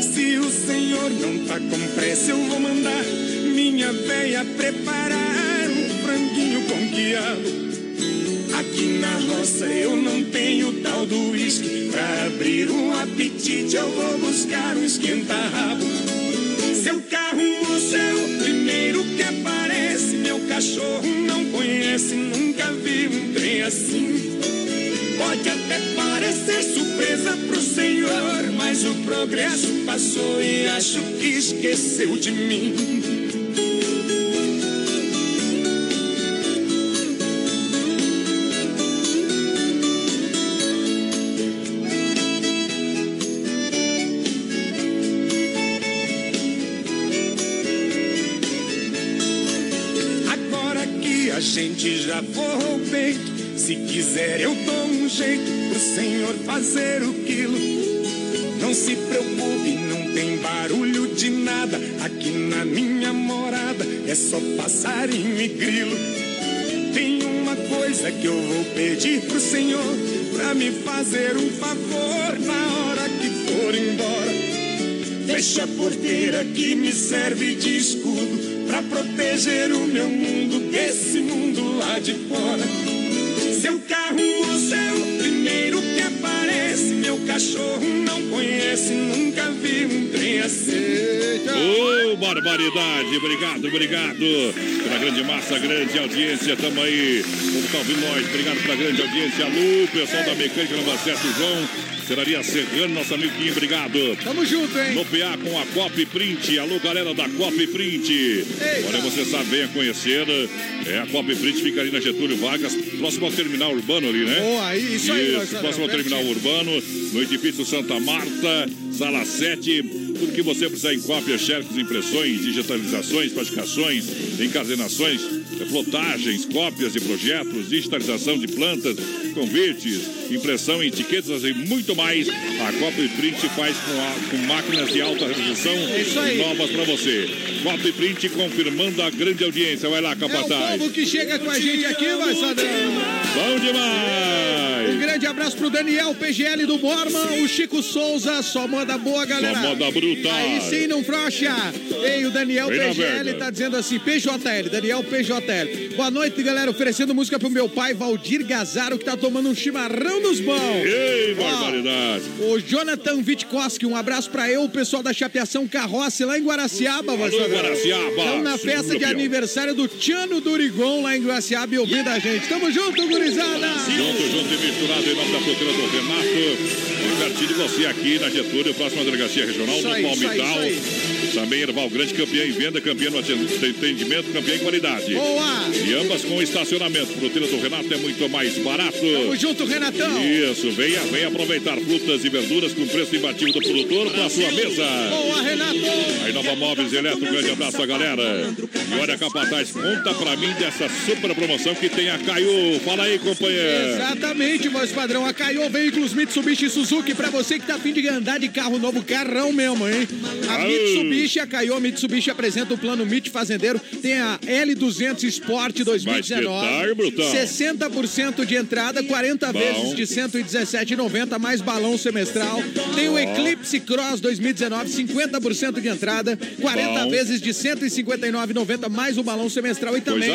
Se o senhor não tá com pressa, eu vou mandar minha véia preparar um franguinho com quiabo. Aqui na roça eu não tenho tal do uísque. Pra abrir um apetite eu vou buscar um esquenta-rabo. Seu carro moço é o primeiro que aparece. Meu cachorro conhece, nunca vi um trem assim. Pode até parecer surpresa pro senhor, mas o progresso passou e acho que esqueceu de mim. Já forrou o peito, se quiser eu dou um jeito pro senhor fazer o quilo. Não se preocupe, não tem barulho de nada. Aqui na minha morada é só passarinho e grilo. Tem uma coisa que eu vou pedir pro senhor pra me fazer um favor na hora que for embora. Fecha a porteira que me serve de escudo pra proteger o meu mundo desse mundo lá de fora. Seu carro moço é o primeiro que aparece. Meu cachorro não conhece, nunca vi um trem assim. Ô, barbaridade, obrigado, obrigado pela grande massa, grande audiência, tamo aí. Como tá ouvindo nós? Obrigado pela grande audiência. Alô, pessoal da Mecânica Nova Certo, João. Seraria Serrano, nosso amigo Quinho, obrigado. Tamo junto, hein? No PA com a Cop Print. Alô, galera da Cop Print. Olha, você sabe, venha conhecer. É, a Cop Print fica ali na Getúlio Vargas, próximo ao terminal urbano ali, né? Boa, aí, isso aí, Marcelo, próximo ao terminal urbano, no edifício Santa Marta, sala 7. Tudo que você precisar em cópias, xerox, impressões, digitalizações, praticações, encadernações, flotagens, cópias de projetos, digitalização de plantas, convites, impressão em etiquetas e muito mais. A Copy Print faz com, a- com máquinas de alta resolução aí. novas para você. Copy Print confirmando a grande audiência. Vai lá, É o capataz. povo que chega com a gente aqui, vai, Sadrão. Bom demais! Um grande abraço pro Daniel PGL do Borman, o Chico Souza, só moda boa, galera. Só moda bruta. Aí sim, não frouxa. Ei, o Daniel Vem PGL tá dizendo assim, PJL, Daniel PJL. Boa noite, galera, oferecendo música pro meu pai, Valdir Gazaro, que tá tomando um chimarrão nos bons. Ei, Ó, barbaridade! O Jonathan Witkowski, um abraço pra eu, o pessoal da Chapeação Carroça lá em Guaraciaba, saber. Guaraciaba. Estamos na festa de aniversário do Tiano Durigon lá em Guaraciaba e ouvindo a gente. Tamo junto, gurizada! Junto, junto misturado em nome da fruteira do Renato. Pertinho de você aqui na Getúlio, próxima delegacia regional Isso aí, Palmital. Também Erval Grande, campeão em venda, campeão no atendimento, campeão em qualidade. Boa! E ambas com estacionamento. Fruteira do Renato é muito mais barato. Tamo junto, Renatão! Isso, venha, venha aproveitar frutas e verduras com preço imbatível do produtor para sua mesa. Boa, Renato! Aí Nova Móveis Eletro, grande abraço à galera. E olha, Capataz, conta pra mim dessa super promoção que tem a Caiu. Fala aí, companheiro. Exatamente, voz padrão. A Caio Veículos Mitsubishi Suzuki pra você que tá afim de andar de carro novo, carrão mesmo, hein? A Aô. Mitsubishi, a Caio Mitsubishi apresenta o plano MIT Fazendeiro. Tem a L200 Sport 2019. Vai espetar, brutão. 60% de entrada, 40 Bom. vezes de 117,90 mais balão semestral. Tem o. Eclipse Cross 2019, 50% de entrada, 40 Bom. vezes de 159,90 mais o balão semestral e também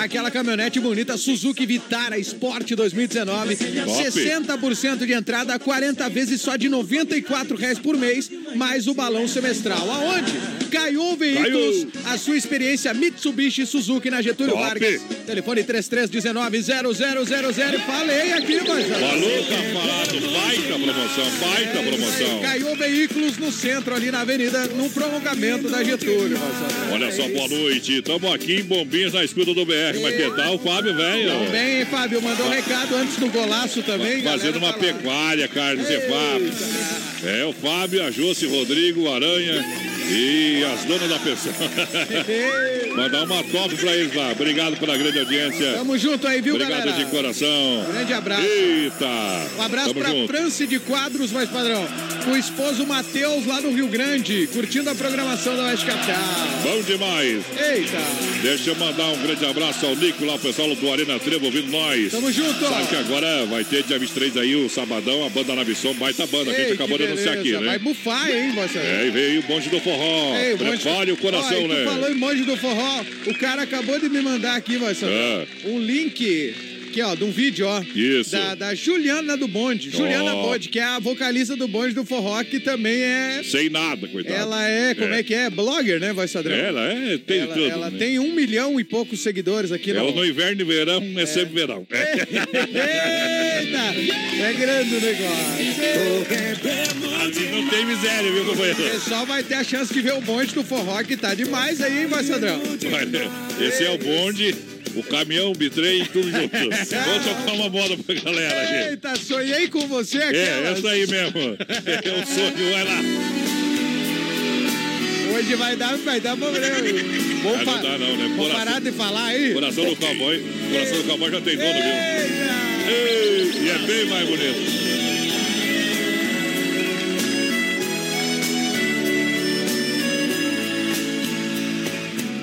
aquela caminhonete bonita Suzuki Vitara Sport 2019, Top. 60% de entrada, 40 vezes só de 94 reais por mês, mais o balão semestral. Aonde? technology. Caiu Veículos, a sua experiência Mitsubishi Suzuki na Getúlio Top. Vargas. Telefone 3319-0000. Falei aqui, mas... Falou, tá falado. Baita promoção, baita promoção. Caiu veículos no centro, ali na avenida, no prolongamento da Getúlio. Marcelo. Olha só, boa noite. Estamos aqui em Bombinhas na escuta do BR. Mas que tal, Fábio, velho? Hein, Fábio? Mandou um recado antes do golaço também. Fazendo uma galera pecuária, Carlos Efap. É, o Fábio, a Jossi, Rodrigo, Aranha e as donas da pensão. Mandar uma top pra eles lá. Obrigado pela grande audiência. Tamo junto aí, viu, Obrigado galera? de coração. Grande abraço. Eita. Um abraço Tamo pra junto. Franci de Quadros, mais padrão. O esposo Matheus, lá no Rio Grande, curtindo a programação da Oeste Capital. Bom demais. Eita. Deixa eu mandar um grande abraço ao Nico lá, o pessoal do Arena Trevo ouvindo nós. Tamo junto. Sabe que agora vai ter dia 23 aí, o Sabadão, a banda Navisson, baita banda, que a Ei, gente acabou de anunciar aqui, né? Vai bufar, hein, você? É, e veio o bonde do forró. Ei, o bonde- Prepare o coração, Ó, né? falou em monge do forró. O cara acabou de me mandar aqui, Marcelo, Ah. um link aqui, ó, de um vídeo, ó. Isso. Da, da Juliana do Bonde. Juliana Ó. Bonde, que é a vocalista do bonde do forró, que também é. Sem nada, coitado. Ela é, como é, que é? Blogger, né, voz Sadrão? Ela é, tem ela, tudo. ela né? tem um milhão e poucos seguidores aqui Ela no. no inverno e verão é, sempre verão. Eita! É grande o negócio. Assim não tem miséria, viu, O companheiro? pessoal vai ter a chance de ver o bonde do forró, que tá demais aí, hein, voz Sadrão? Olha, Esse é o bonde, o caminhão, o bitrem, tudo junto. Vamos tocar uma moda pra galera aqui. Eita, sonhei com você aqui. É, essa aí mesmo. É o sonho, vai lá. Hoje vai dar, vai dar problema. Vamos, Ah, não dá não, né? Coração- parar de falar aí? Coração do cowboy, coração do cowboy já tem dono, viu? Ei, e é bem mais bonito.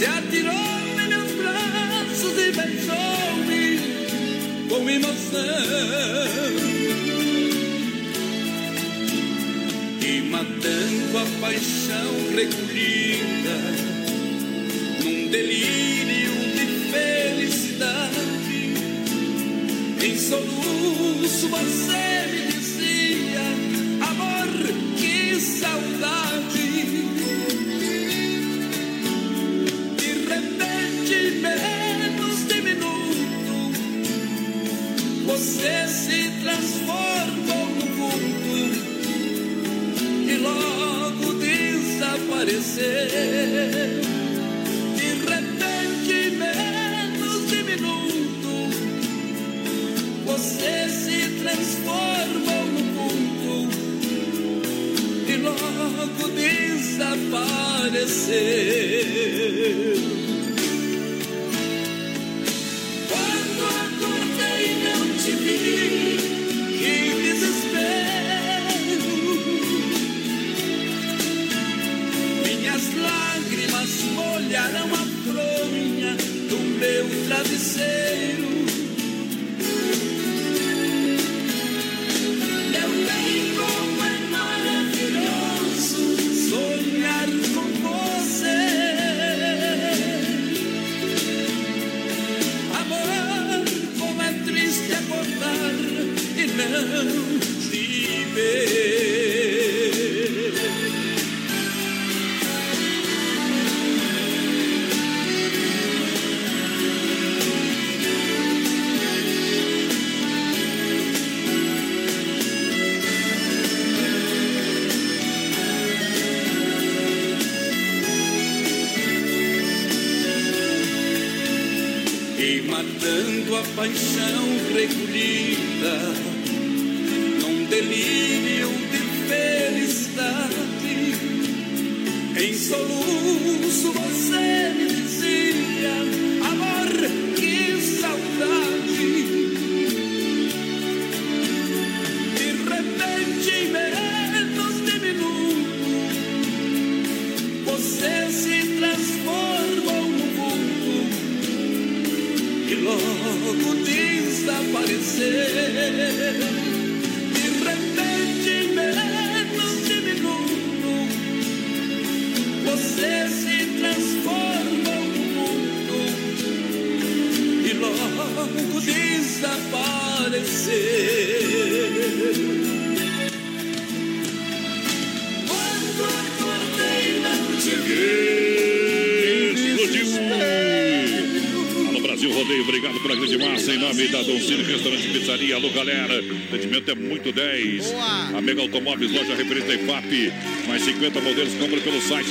se atirou em meus braços e beijou-me com emoção. E matando a paixão recolhida num delírio de felicidade, em soluço você me dizia: Amor, que saudade. Você se transformou no vulto e logo desapareceu. De repente, menos de minuto, você se transformou no vulto e logo desapareceu.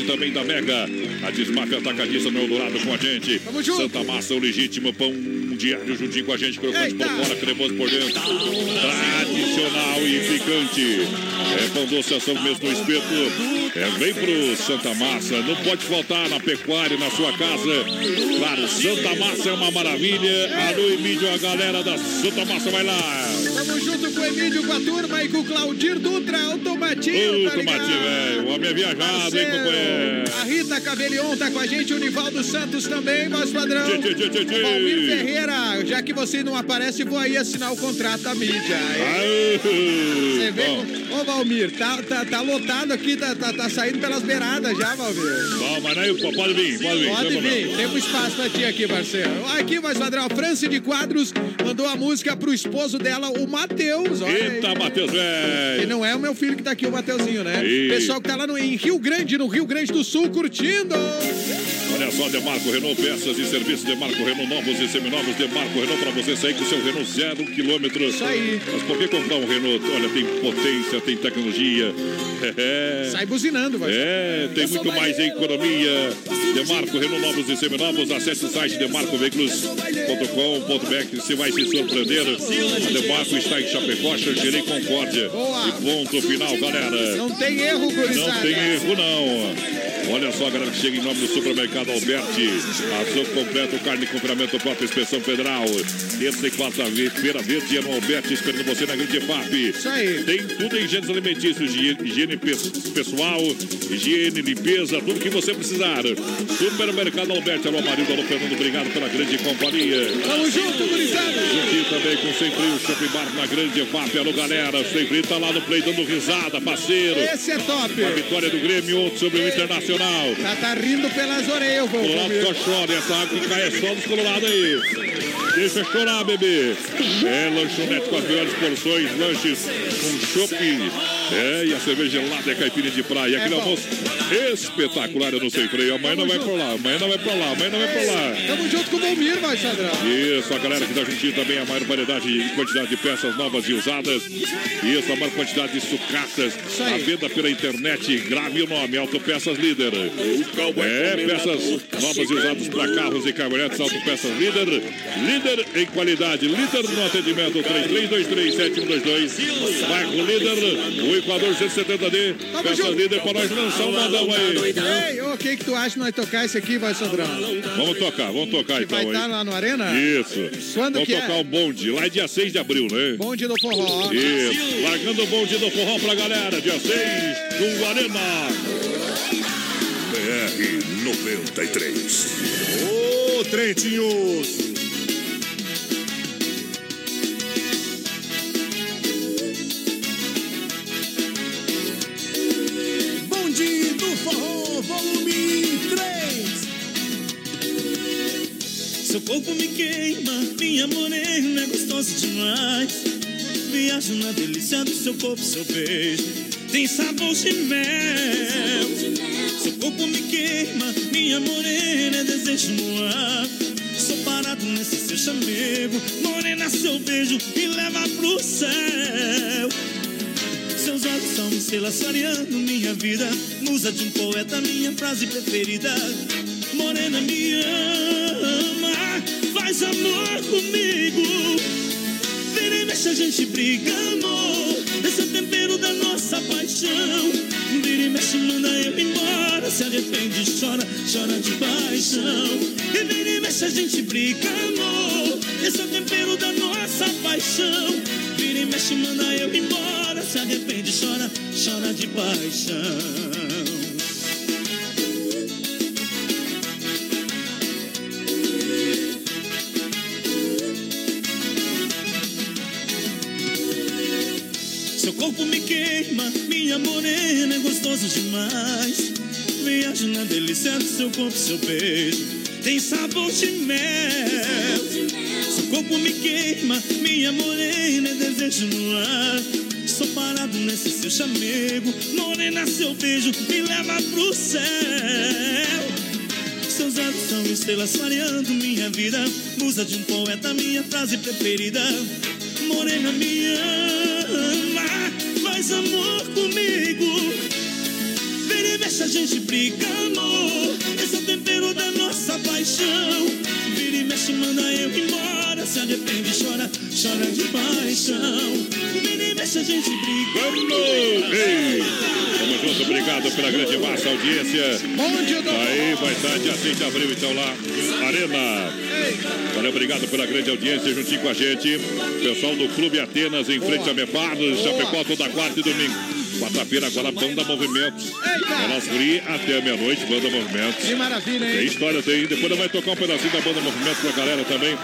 Também da Mega. A Desmafia Atacadista no Eldorado com a gente. Junto. Santa Massa, o legítimo pão diário juntinho com a gente. Crocante por Eita. fora, cremoso por dentro. Tradicional e picante. É pão doce, ação mesmo no espeto. É, vem pro Santa Massa. Não pode faltar na pecuária, na sua casa. Claro, Santa Massa é uma maravilha. Alô, Emílio, a galera da Santa Massa vai lá. Emílio, com a turma e com o Claudir Dutra, Automatinho, Ô, tá ligado? Velho. O homem é viajado, hein, companheiro? A Rita Cabelion tá com a gente, o Nivaldo Santos também, voz padrão. Tchê, tchê, tchê, tchê, Valmir Ferreira, já que você não aparece, vou aí assinar o contrato da mídia. Aê. Você vê? Ô, Valmir, tá, tá, tá lotado aqui, tá, tá, tá saindo pelas beiradas já, Valmir. bom, mas aí, pô, pode vir, pode vir. Pode vir, temos espaço pra ti aqui, parceiro. Aqui, voz padrão, a Franci de Quadros mandou a música pro esposo dela, o Matheus. Eita, Matheus, E velho. não é o meu filho que tá aqui, o Mateuzinho, né? Ih. Pessoal que tá lá no, em Rio Grande, no Rio Grande do Sul, curtindo. Olha só, Demarco Renault, peças e serviços Demarco Renault, novos e seminovos Demarco Renault, pra você sair com seu Renault zero quilômetro. Isso aí. Mas por que comprar um Renault? Olha, tem potência, tem tecnologia. É. Sai buzinando, vai. É, tem muito mais em economia. Demarco Renault novos e seminovos. Acesse o site demarcoveículos.com.br você vai se surpreender. A Demarco está em Chapecó, Xanxerê e Concórdia. Boa. E ponto final, galera. Não tem erro, gurizada. Não tem erro, não. Olha só, galera, que chega em nome do supermercado Alberti. Ação completa, carne com confinamento própria, inspeção federal. Terça e quarta-feira verde é no Alberti, esperando você na Grande FAP. Isso aí. Tem tudo em higiene alimentícios, higiene, higiene pe- pessoal, higiene, limpeza, tudo que você precisar. Supermercado Alberti, alô Marildo, alô Fernando, obrigado pela grande companhia. Tamo junto, gurizada. Juntinho também com sempre o Shopping Bar na Grande FAP, alô galera. Sempre tá lá no play dando risada, parceiro. Esse é top. A vitória do Grêmio sobre o Internacional. Tá, tá rindo pelas orelhas, vô. Colorado só chora, essa água que cai é só dos colorados aí. Deixa chorar, bebê. É, lanchonete com as melhores porções, lanches com shopping. É, e a cerveja gelada é caipira de praia. Aquele bom. almoço espetacular, eu não sei freio. Amanhã não vai pra lá, amanhã não vai pra lá, amanhã não vai pra lá. Tamo junto com o Valmir, vai, Sadrão. Isso, a galera que tá juntinho também, a maior variedade e quantidade de peças novas e usadas. Isso, a maior quantidade de sucatas. A venda pela internet, grave o nome, Autopeças Líder. É, peças novas e usadas para carros e caminhonetes, Autopeças Líder. Líder em qualidade, líder no atendimento, 33237122. Bairro Líder, o Equador 170D. Peças junto. Líder para nós lançar um modão aí. Ei, o que que tu acha de nós tocar esse aqui, vai, Sadrão? Vamos tocar, vamos tocar Vai então estar aí. lá no Arena? Isso. Quando Vamos que tocar é? o bonde. Lá é dia 6 de abril, né? Bonde do forró. Isso. Largando o bonde do forró pra galera. Dia 6 no Arena. BR 93. Ô, trem tinhoso. Seu corpo me queima, minha morena é gostosa demais. Viajo na delícia do seu corpo, seu beijo tem sabor de mel. Seu corpo me queima, minha morena é desejo no ar. Sou parado nesse seu chamego, morena, seu beijo me leva pro céu. Seus olhos são estrelas clareando minha vida. Musa de um poeta, minha frase preferida. Morena me ama, faz amor comigo. Vira e mexe, a gente briga, amor. Esse é o tempero da nossa paixão. Vira e mexe, manda eu embora. Se arrepende, chora, chora de paixão. E vira e mexe, a gente briga, amor. Esse é o tempero da nossa paixão. Vira e mexe, manda eu embora. Se arrepende, chora, chora de paixão. Queima, minha morena é gostoso demais. Viajo na delícia do seu corpo, seu beijo tem sabor de mel. Seu corpo me queima, minha morena é desejo no ar. Estou parado nesse seu chamego, morena, seu beijo me leva pro céu. seus olhos são estrelas clareando minha vida. Musa de um poeta, minha frase preferida. Morena, ama, faz amor comigo. Vira e mexe, a gente briga, amor. Esse é o tempero da nossa paixão. Vira e mexe, manda eu embora. Se arrepende, chora, chora de paixão. Vira e mexe, a gente briga, amor. Ei, Tamo junto, obrigado pela grande massa audiência. Bom dia, doutor. Aí vai estar dia 6 de abril, então lá, Arena. Valeu, obrigado pela grande audiência juntinho com a gente. Pessoal do Clube Atenas, em frente a Mepados, Chapecó, toda quarta e domingo. Quarta-feira agora, Banda Movimentos. Elas gri até meia-noite, Banda Movimentos. Que maravilha, Tem hein? história, tem. Depois vai tocar um pedacinho da Banda Movimentos pra galera também.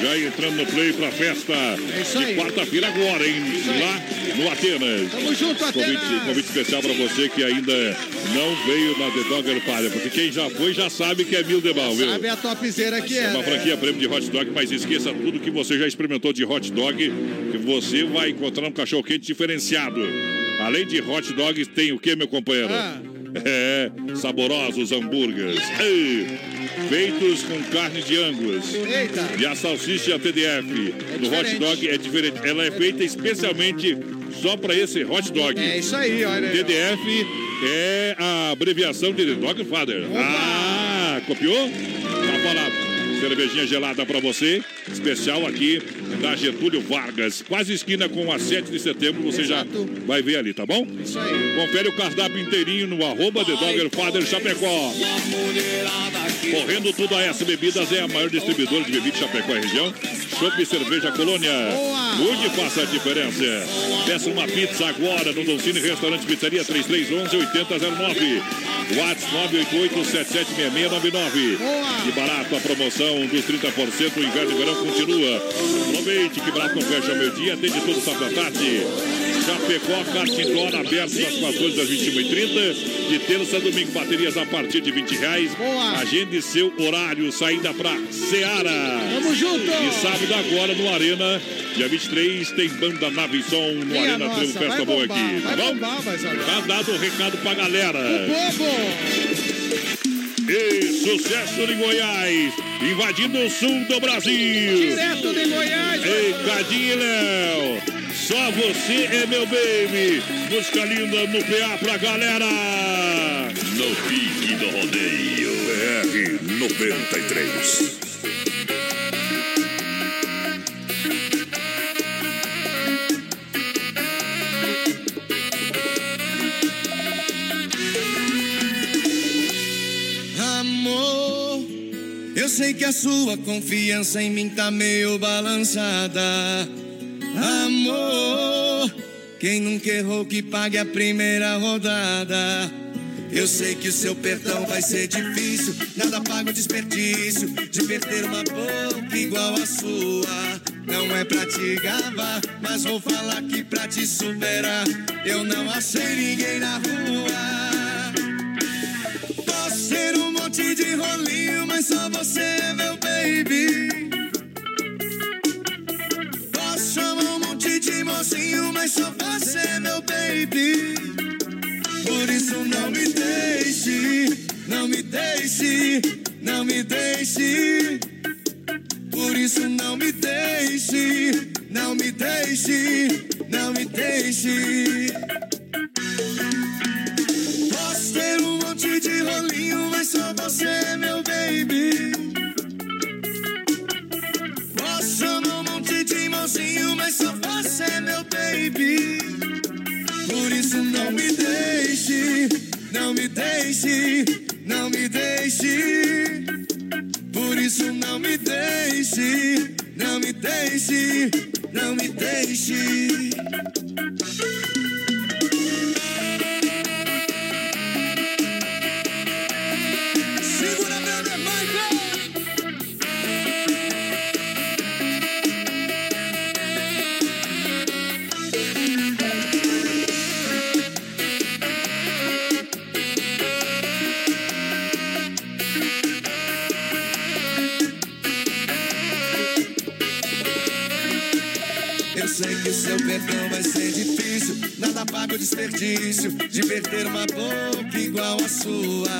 Já entrando no play pra festa isso de quarta-feira agora, hein? Lá no Atenas. Tamo junto, Convite, Atenas. convite especial pra você que ainda não veio na The Dogger Party. Porque quem já foi já sabe que é mil de mal, viu? Sabe a topzera que é. Uma né? franquia prêmio de hot dog, mas esqueça tudo que você já experimentou de hot dog, que você vai encontrar um cachorro quente diferenciado. Além de hot dogs, tem o que, meu companheiro? Ah. É, saborosos hambúrgueres. Ei, feitos com carne de angus. Eita. E a salsicha TDF do hot dog é diferente. Ela é feita especialmente só para esse hot dog. É isso aí, olha aí. TDF é a abreviação de The Dog Father. Ah, copiou? Tá falado. Cervejinha gelada pra você, especial aqui da Getúlio Vargas, quase esquina com a 7 de setembro, você já vai ver ali, tá bom? Isso aí. Confere o cardápio inteirinho no arroba The Dogger Father Chapecó. Correndo tudo a S Bebidas é a maior distribuidora de bebidas Chapecó e região. Chopp e cerveja colônia. Mude e faça a diferença. Peça uma pizza agora no Dolcine Restaurante Pizzaria 3311 8009. WhatsApp 988-776699. De barato a promoção dos 30%. O inverno e verão continua. Aproveite que barato não fecha ao meio-dia. Atende todo sábado à tarde. Chapecó, Cartindor, aberto das 14 às 21h30. De terça a domingo, baterias a partir de 20 reais. Agende seu horário, saída pra Seara. Tamo junto! E sábado agora no Arena, dia 23, tem banda Nave Som no Minha Arena nossa, Trevo Festa Boa aqui, tá bom? bombar. Tá dado o recado pra galera. Bobo! E sucesso em Goiás, invadindo o sul do Brasil. Direto de Goiás. Ei, Cadinho e Léo, só você é meu baby. Música linda no PA pra galera. No pique do rodeio. BR 93. Sei que a sua confiança em mim tá meio balançada. Amor, quem nunca errou que pague a primeira rodada. Eu sei que o seu perdão vai ser difícil, nada paga o desperdício de perder uma boca igual a sua. Não é pra te gabar, mas vou falar que pra te superar, eu não achei ninguém na rua. Posso ser um monte de rolinho, mas só você é meu baby. Posso chamar um monte de mocinho, mas só você é meu baby. Por isso não me deixe, não me deixe, não me deixe. Por isso não me deixe, não me deixe, não me deixe. Posso ter um monte de rolinho, mas só você é meu baby. Posso chamar um monte de mocinho, mas só você é meu baby. Por isso não me deixe, não me deixe, não me deixe. Por isso não me deixe, não me deixe, não me deixe. Seu perdão vai ser difícil, nada pago o desperdício de perder uma boca igual a sua.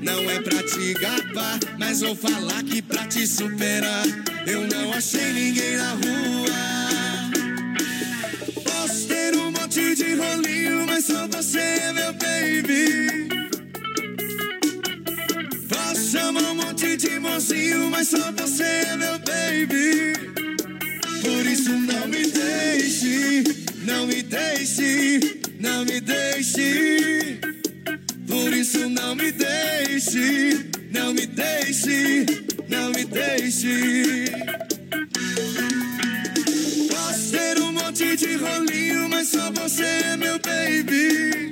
Não é pra te gabar, mas vou falar que pra te superar, eu não achei ninguém na rua. Posso ter um monte de rolinho, mas só você é meu baby. Posso chamar um monte de mocinho, mas só você é meu baby. Por isso não me deixe, não me deixe, não me deixe. Por isso não me deixe, não me deixe, não me deixe. Posso ter um monte de rolinho, mas só você é meu baby.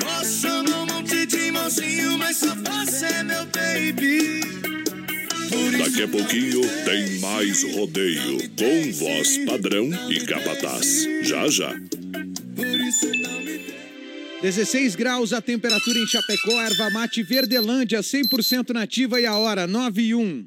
Posso chamar um monte de mocinho, mas só você é meu baby. Daqui a pouquinho tem mais rodeio com voz padrão e capataz. Já já. 16 graus a temperatura em Chapecó, erva mate Verdelândia, 100% nativa e a hora 9 e 1.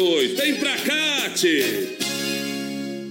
Vem pra cá, tchê!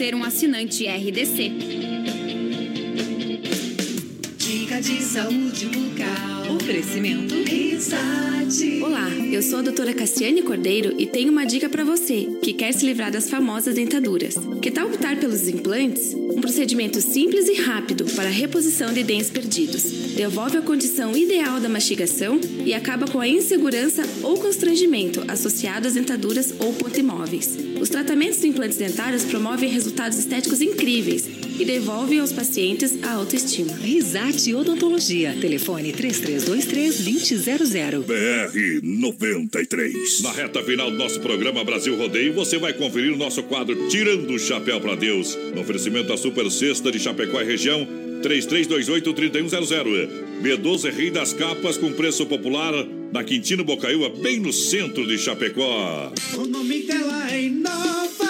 ser um assinante RDC. Dica de saúde bucal. Oferecimento. Risate. Olá, eu sou a doutora Cassiane Cordeiro e tenho uma dica para você que quer se livrar das famosas dentaduras. Que tal optar pelos implantes? Um procedimento simples e rápido para a reposição de dentes perdidos. Devolve a condição ideal da mastigação e acaba com a insegurança ou constrangimento associado às dentaduras ou pontimóveis. Os tratamentos de implantes dentários promovem resultados estéticos incríveis e devolvem aos pacientes a autoestima. Risate Odontologia. Telefone 3323-2000. BR 93. Na reta final do nosso programa Brasil Rodeio, você vai conferir o nosso quadro Tirando o Chapéu para Deus. No oferecimento da Super Sexta de Chapecó e região, 3328-3100. B12 é Rei das Capas com preço popular na Quintino Bocaiúva, bem no centro de Chapecó. O nome dela é Inova.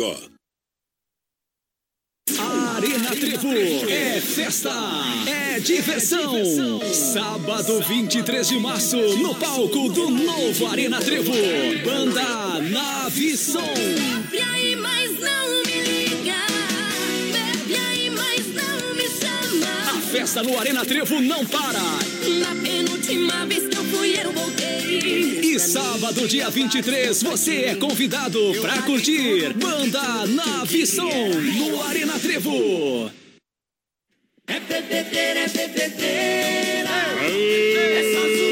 Arena Trevo é festa, é diversão. Sábado 23 de março, no palco do novo Arena Trevo. Banda Nave Som. Festa no Arena Trevo não para. Na penúltima vez que eu fui, eu voltei. E sábado, dia 23, você é convidado pra curtir Banda Nave Som no Arena Trevo. É bebedeira, é bebedeira. Zoeira, é só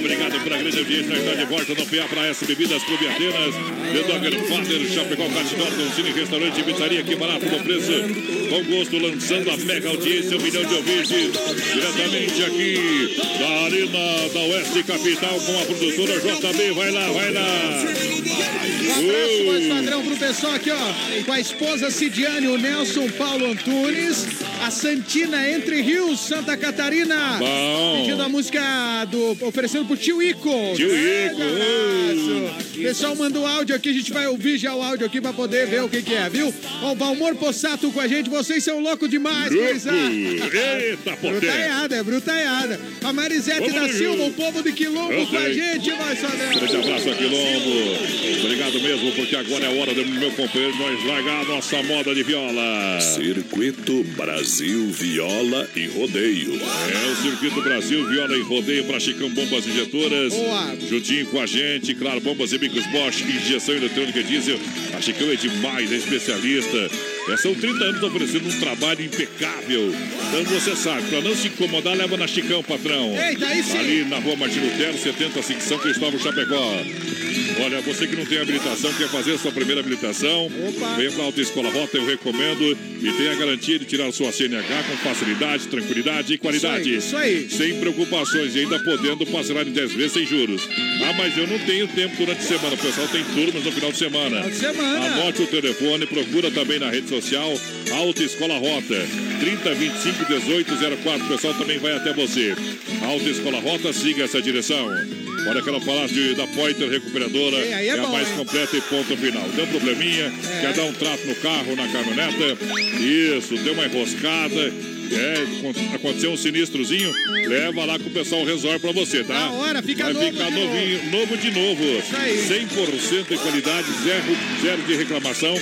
obrigado pela grande audiência. Estamos de volta no PA para S Bebidas Clube Atenas. The Dogger Father, Chapecó, Catidor, Cine Restaurante e Pizzaria, que barato no preço. Com gosto, lançando a mega audiência, um milhão de ouvintes. Diretamente aqui da Arena da Oeste Capital com a produtora JB. Vai lá, vai lá. Um abraço mais padrão pro pessoal aqui, ó. Com a esposa Cidiane, o Nelson Paulo Antunes, a Santina Entre Rios, Santa Catarina. Bom. Pedindo a música do. oferecendo pro tio Ico. Tio Grande Ico, abraço. O pessoal mandou áudio aqui, a gente vai ouvir já o áudio aqui pra poder ver o que, que é, viu? Ó, o Valmor Possato com a gente, vocês são loucos demais, coisa. Eita, potência. Brutaiada, é brutaiada. A Marisete Vamos da junto. Silva, o povo de Quilombo com a gente, vai, Sadrão. Grande abraço aqui, Lombo. Obrigado mesmo, porque agora é a hora do meu companheiro nós largar a nossa moda de viola. Circuito Brasil Viola e Rodeio. É o Circuito Brasil, viola e rodeio para Chicão Bombas Injetoras. Boa. Juntinho com a gente, claro, bombas e bicos Bosch, injeção eletrônica diesel. A Chicão é demais, é especialista. É, são 30 anos oferecendo um trabalho impecável. Então você sabe, para não se incomodar, leva na Chicão, patrão. Eita, aí sim. Ali na rua Martin Lutero, 75 São Cristóvão Chapecó. Olha, você que não tem habilitação, quer fazer a sua primeira habilitação, venha para a Autoescola Rota, eu recomendo. E tem a garantia de tirar sua CNH com facilidade, tranquilidade e qualidade. Isso aí, isso Sem preocupações e ainda podendo parcelar em 10 vezes sem juros. Ah, mas eu não tenho tempo durante a semana. O pessoal tem turmas no final de semana. Final de semana. Anote o telefone, procura também na rede social Autoescola Rota. 30 25 18 04. O pessoal também vai até você. Autoescola Rota, siga essa direção. Olha, quero falar de, da Pointer Recuperadora. É, aí é a mais hein? completa e ponto final. Deu um probleminha, É. quer dar um trato no carro, na caminhoneta? Isso, deu uma enroscada. É, con- aconteceu um sinistrozinho, leva lá que o pessoal resolve pra você, tá? Na hora, fica Vai novo ficar novinho, novo de novo. Isso aí. 100% de qualidade, zero, zero de reclamação.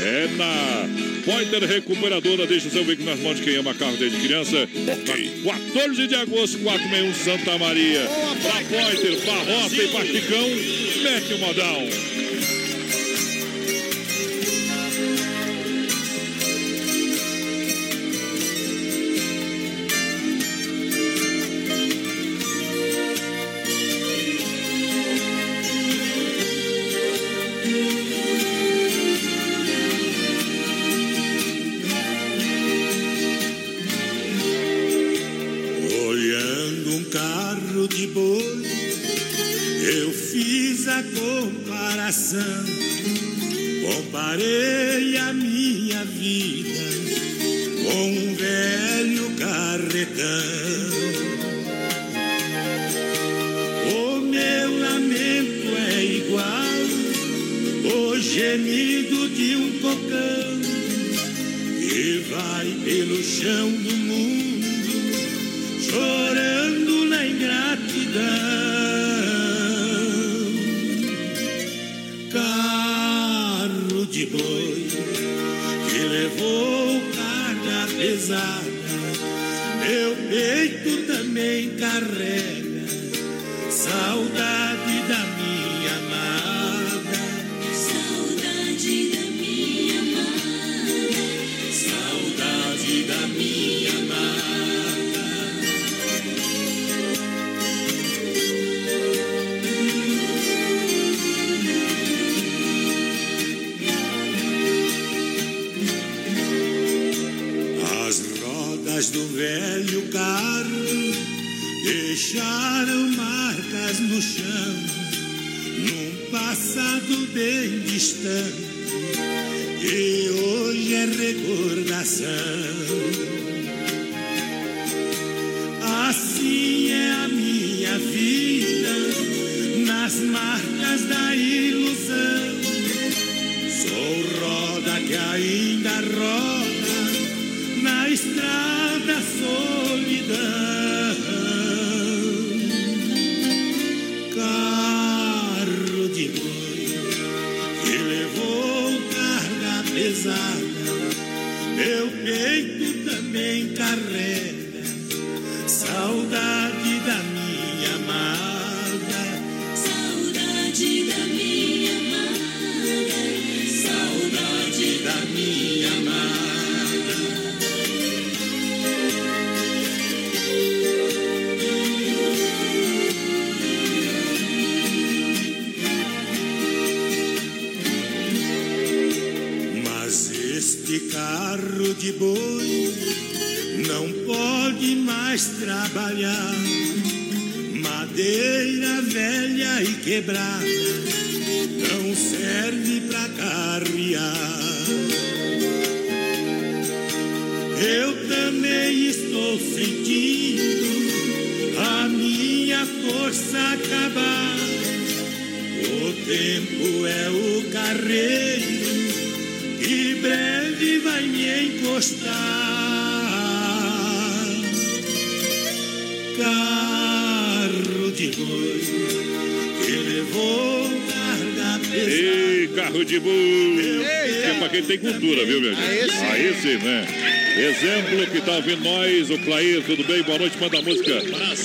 É na Pointer Recuperadora. Deixa o seu veículo nas mãos de quem ama carro desde criança. Na 14 de agosto, 461 Santa Maria. Pra Pointer, pra Rota e pra Chicão, mete o modão. Carro de boi não pode mais trabalhar. Madeira velha e quebrada não serve pra carrear. Eu também estou sentindo a minha força acabar. O tempo é o carreiro que breve vai me encostar. Carro de boi que levou carga pesada. Ei, carro de boi. É pra quem tem cultura, viu, meu gente? Aí sim. Aí sim, né? Exemplo que tá ouvindo nós, o Clair, tudo bem? Boa noite, manda a música.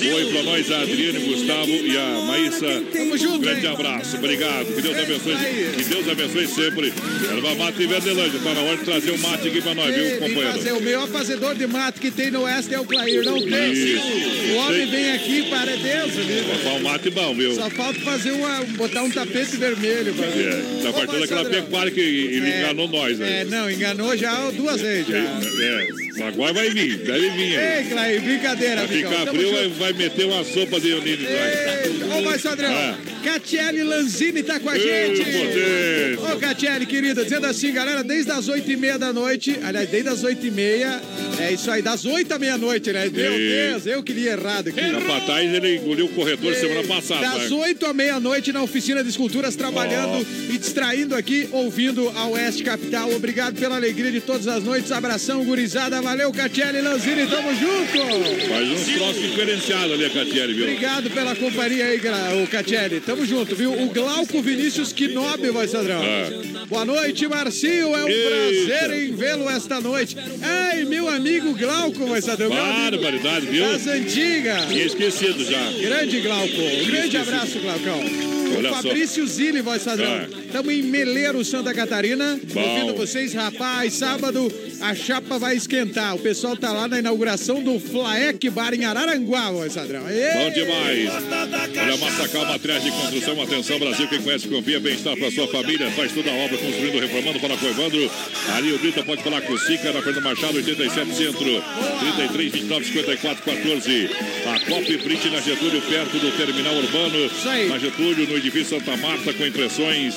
Oi pra nós, a Adriane, Gustavo e a Maísa. Tamo junto, Um grande hein? abraço, obrigado. Que Deus abençoe. Que Deus abençoe sempre. Erva Mate e Verdelândia. Tá na hora de trazer o mate aqui pra nós, viu, Ei, vem fazer companheiro? o melhor fazedor de mato que tem no oeste é o Clair, não tem? Isso. O homem vem aqui para Deus, viu? Só um mate bom, viu? Só falta fazer uma, botar um tapete vermelho. Pra mim. É, tá partindo aquela pecuária que ele É, enganou nós, né? É, não, enganou já duas vezes já. É, agora vai vir, deve vir aí. Ei, Clair, brincadeira, Vai ficar frio, vai, vai meter uma sopa de Eunine Ô, vai, Sandrão. Ah. Catiele Lanzini tá com a Ei, gente. Ô, Catiele, querida, dizendo assim, galera, desde as oito e meia da noite, aliás, desde as oito e meia, é isso aí, das oito à meia-noite, né? Meu Ei. Deus, eu que li errado aqui. Capataz, ele engoliu o corretor semana passada. Das né? 8 à meia-noite na oficina de esculturas, trabalhando e distraindo aqui, ouvindo a Oeste Capital. Obrigado pela alegria de todas as noites. Abração, gurizada. Valeu, Catiele Lanzini, tamo junto. Faz uns troços diferenciados ali Catiele, viu? Obrigado pela companhia aí, o Catiele. Tamo junto, viu? O Glauco Vinícius Quinobe, vai, Sandrão. Ah. Boa noite, Marcinho. É um Eita. prazer em vê-lo esta noite. Ei, meu amigo Glauco. Meu amigo Barbaridade, viu? Das antigas. Tinha esquecido já. Grande Glauco. Um grande abraço, Glaucão. Olha o só. Fabrício Zilli, voz padrão. Ah. Estamos em Meleiro, Santa Catarina. Bom. Ouvindo vocês, rapaz. Sábado a chapa vai esquentar. O pessoal tá lá na inauguração do Flaek Bar em Araranguá, voz padrão. Bom demais. Olha, Massacal Materiais de Construção. Atenção, Brasil. Quem conhece, confia. Bem-estar para sua família. Faz toda a obra, construindo, reformando para Coivandro. Ali o Brita pode falar com o Sica, na Fernanda Machado, 87 Centro. 33, 29, 54, 14. A Cop Print na Getúlio, perto do terminal urbano. Na Getúlio, no edifício Santa Marta, com impressões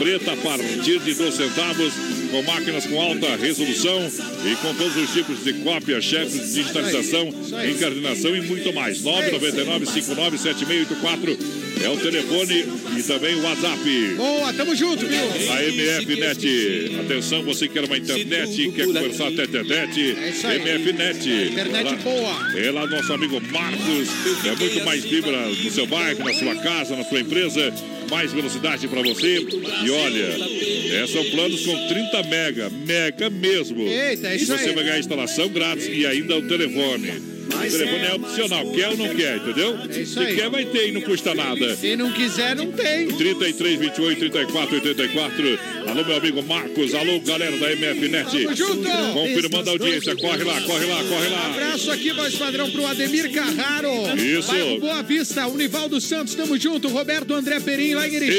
preta a partir de 12 centavos. Com máquinas com alta resolução e com todos os tipos de cópia, chefes, digitalização, encarnação e muito mais. 999 59 7684 é o telefone e também o WhatsApp. Boa, tamo junto, viu? A MF Net. Atenção, você que quer uma internet, quer conversar tete a tete. MF Net. Internet Lá- boa. É lá nosso amigo Marcos. É muito mais fibra no seu bairro, na sua casa, na sua empresa. Mais velocidade para você. E olha, é, são planos com 30 mega. Mega mesmo. Eita, é e você vai ganhar a instalação grátis e ainda o telefone. O telefone é opcional, quer ou não quer, entendeu? É Se aí. quer, vai ter e não custa nada. Se não quiser, não tem. 33, 28, 34, 84. Alô, meu amigo Marcos. Alô, galera da MF Net. Tamo junto. Confirmando a audiência. Corre lá, corre lá, corre lá. Abraço aqui, voz padrão, pro Ademir Carraro. Isso. Bairro Boa Vista, Univaldo Santos, tamo junto. Roberto André Perim, lá em Erechim.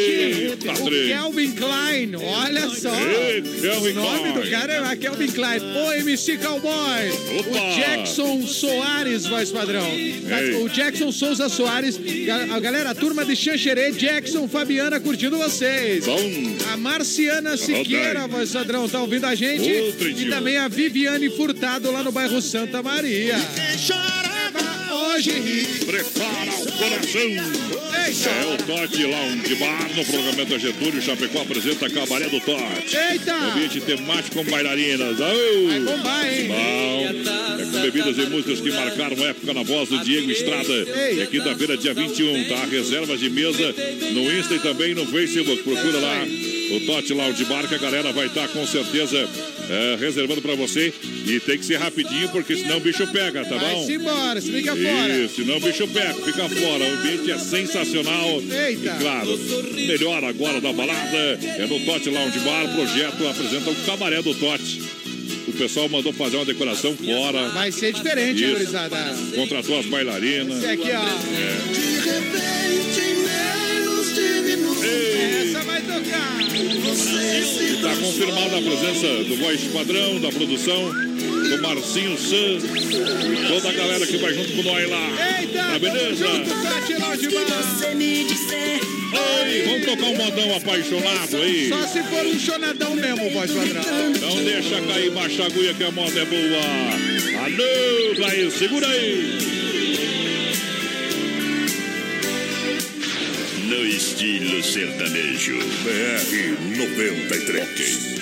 Eita, O trem. Kelvin Klein, olha só. Ei, Kelvin o nome Klein. do cara é Kelvin Klein. O MC Cowboy. Opa. O Jackson Soares, voz padrão. Ei. O Jackson Souza Soares. A galera, a turma de Xanxerê, Jackson, Fabiana, curtindo vocês. Bom. A Marciana Siqueira, voz padrão, tá ouvindo a gente. Outro e também a Viviane Furtado, lá no bairro Santa Maria. Hoje Prepara o coração. É o Tote Lounge Bar no programa da Getúlio. Chapecó apresenta Cabaré do Tote. Eita! Ambiente temático com bailarinas. Vai bombar, hein? Bom. É com bebidas e músicas que marcaram época na voz do Diego Estrada. É quinta-feira, dia 21, tá? Reservas de mesa no Insta e também no Facebook. Procura lá o Tote Lounge Bar que a galera vai estar com certeza é, reservando pra você. E tem que ser rapidinho porque senão o bicho pega, tá bom? Vai-se embora, se fica fora. Isso, senão o bicho pega, fica fora. O ambiente é sensacional. Eita. E claro, melhor agora da balada é no Tote Lounge Bar. Projeto apresenta o cabaré do Tote. O pessoal mandou fazer uma decoração fora. Vai ser diferente, Isso. gurizada. Contratou as bailarinas. Esse aqui, ó. É. Vai tocar. E está confirmada a presença do voz padrão, da produção, do Marcinho San toda a galera que vai junto com nós lá. Eita, tá beleza? junto. Oi, vamos tocar um modão apaixonado aí. Só se for um chonadão mesmo, voz padrão. Então deixa cair, baixa a agulha que a moda é boa. Alô, Blair, segura aí. No estilo sertanejo. BR 93.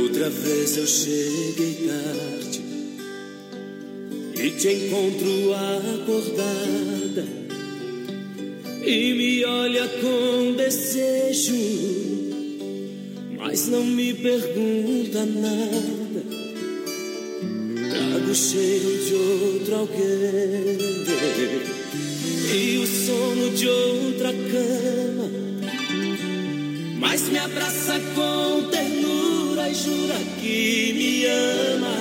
Outra vez eu cheguei tarde e te encontro acordada e me olha com desejo, mas não me pergunta nada. O cheiro de outro alguém e o sono de outra cama. Mas me abraça com ternura e jura que me ama.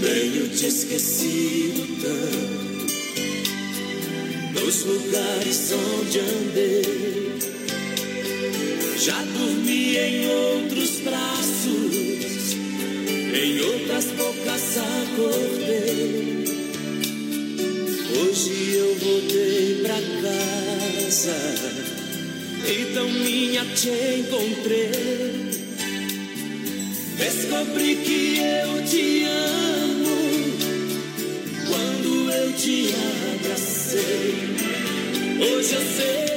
Tenho te esquecido tanto nos lugares onde andei. Já dormi em outros braços, em outras bocas acordei. Hoje eu voltei pra casa, então minha te encontrei. Descobri que eu te amo quando eu te abracei. Hoje eu sei,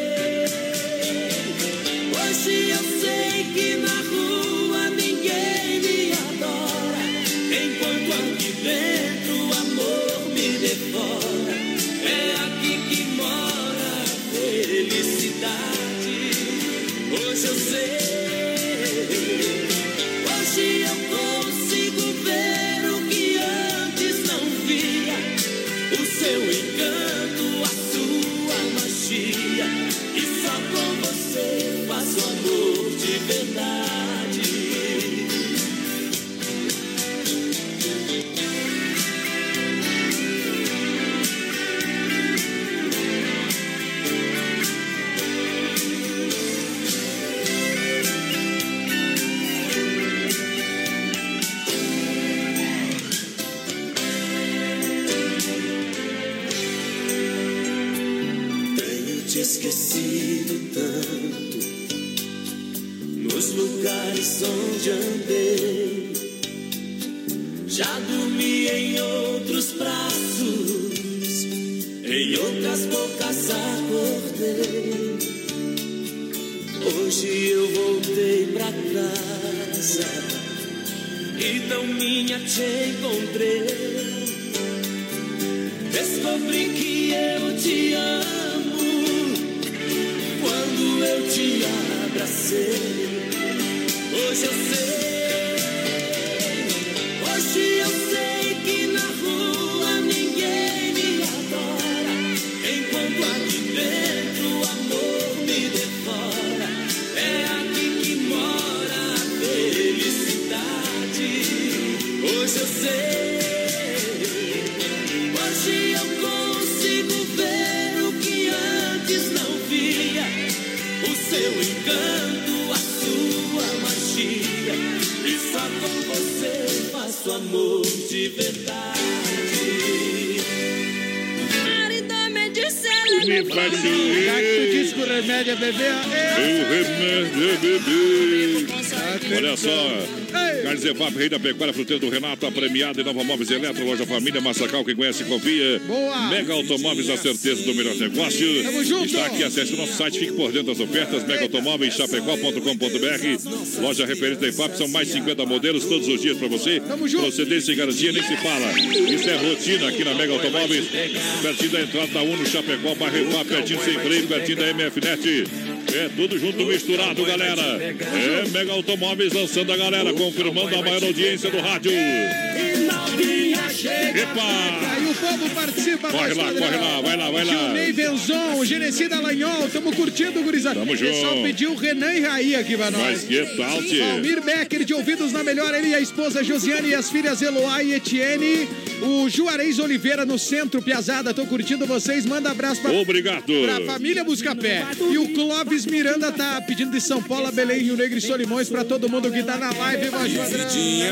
Fruteira do Renato, a premiada em Nova Móveis Eletro, Loja Família, Massacal, quem conhece, confia. Boa. Mega Automóveis, a certeza do melhor negócio. Tamo junto. Está aqui, acesse o nosso site, fique por dentro das ofertas, Mega Automóveis, chapecó.com.br. Loja referente da IFAP, são mais 50 modelos todos os dias para você. Procedência e garantia, nem se fala. Isso é rotina aqui na Mega Automóveis, pertinho da entrada da Uno, Chapecó, barra IFAP, pertinho sem freio, pertinho da MFNet. É tudo junto, misturado, galera. É Mega Automóveis lançando a galera, confirmando a maior audiência do rádio. E Epa! Aí o povo participa. Corre lá, corre lá, vai lá, vai lá. Gilney Venzon, Genesi Dallagnol, tamo curtindo, gurizada. Tamo O pessoal junto. pediu Renan e Raí aqui pra nós. Mas que tal, tio? Valmir Becker, de ouvidos na melhor, ele e a esposa Josiane e as filhas Eloá e Etienne. O Juarez Oliveira no centro, Piazada, tô curtindo vocês. Manda abraço pra, Obrigado. pra família Buscapé. E o Clóvis Miranda tá pedindo de São Paulo, Belém, Rio Negro e Solimões pra todo mundo que tá na live.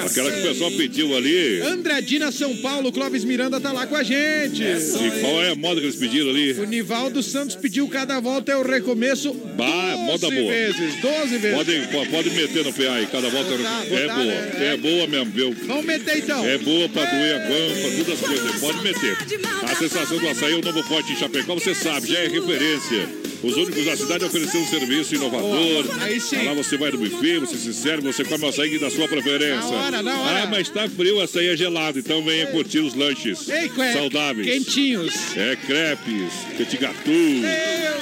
Aquela que o pessoal pediu ali. Andradina, São Paulo, Clóvis Miranda tá lá com a gente. E qual é a moda que eles pediram ali? O Nivaldo Santos pediu cada volta é o recomeço. Bah, moda 12 boa. vezes, 12 vezes. Pode, po- pode meter no PA aí, cada volta. Botar, é botar, boa, né? é boa mesmo, viu? Vamos meter então. É boa pra doer a todas as coisas. Pode meter. A sensação do açaí é o novo pote em Chapecó, você sabe, já é referência. Os únicos da cidade a oferecer um serviço inovador. Aí sim. Lá você vai no buffet, você se serve, você come o açaí da sua preferência. Na hora, na hora. Ah, mas tá frio, o açaí é gelado, então venha curtir os lanches Ei, cueca, saudáveis. Quentinhos. É crepes, petit gâteau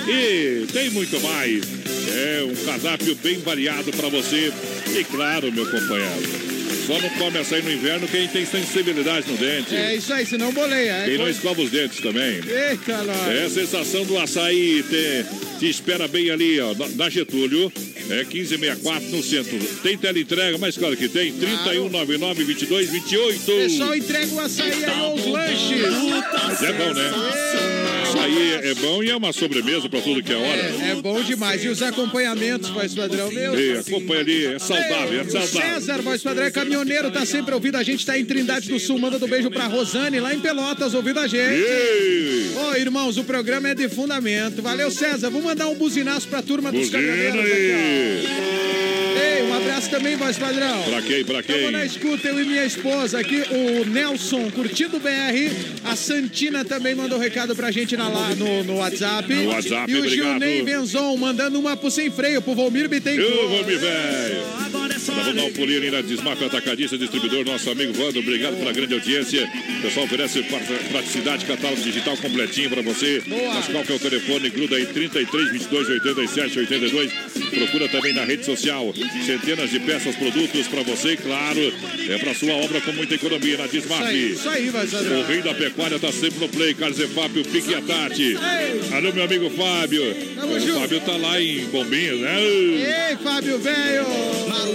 e tem muito mais. É um cardápio bem variado para você. E claro, meu companheiro, só não come açaí no inverno quem tem sensibilidade no dente. É isso aí, senão boleia. É Quem não coisa- escova os dentes também. Eita, nós. É a sensação do açaí. Te, te espera bem ali, ó, na- Getúlio. É 1564 no centro. Tem teleentrega, mas claro que tem. 3199 2228. Pessoal, entrega o açaí aí aos lanches. Mas é bom, né? Açaí é bom e é uma sobremesa para tudo que é hora. É, é bom demais. E os acompanhamentos, voz padrão, meu. E acompanha ali, é saudável, é saudável. César, voz padrão, é caminhoneiro, tá sempre ouvindo a gente, tá em Trindade do Sul. Manda um beijo pra Rosane, lá em Pelotas, ouvindo a gente. Ô, irmãos, o programa é de fundamento. Valeu, César. Vamos mandar um buzinaço pra turma dos Buzina caminhoneiros aí. aqui, ó. Abraço também, voz padrão. Pra quem, pra quem? Tamo na escuta, eu e minha esposa aqui, o Nelson, curtindo o BR. A Santina também mandou recado pra gente na, lá, no, no WhatsApp. No WhatsApp, E o obrigado. Gilney Benzon mandando uma pro sem freio, pro Volmir Bittencourt. Eu vou me velho. Vamos dar um pulinho ali na Atacadista, distribuidor, nosso amigo Wando. Obrigado pela grande audiência. O pessoal oferece pra- praticidade, catálogo digital completinho pra você. Mas qual que é o telefone? Gruda aí 33 22 87 82. Procura também na rede social. Centenas de peças, produtos pra você, claro. É pra sua obra com muita economia na Desmaf. isso aí, vai, O Sadrão. rei da pecuária tá sempre no play, Carlos Efápio, Pique e a Tati. Alô, meu amigo Fábio. Tamo o junto. Fábio tá lá em Bombinhas, né? Ei, Fábio, velho!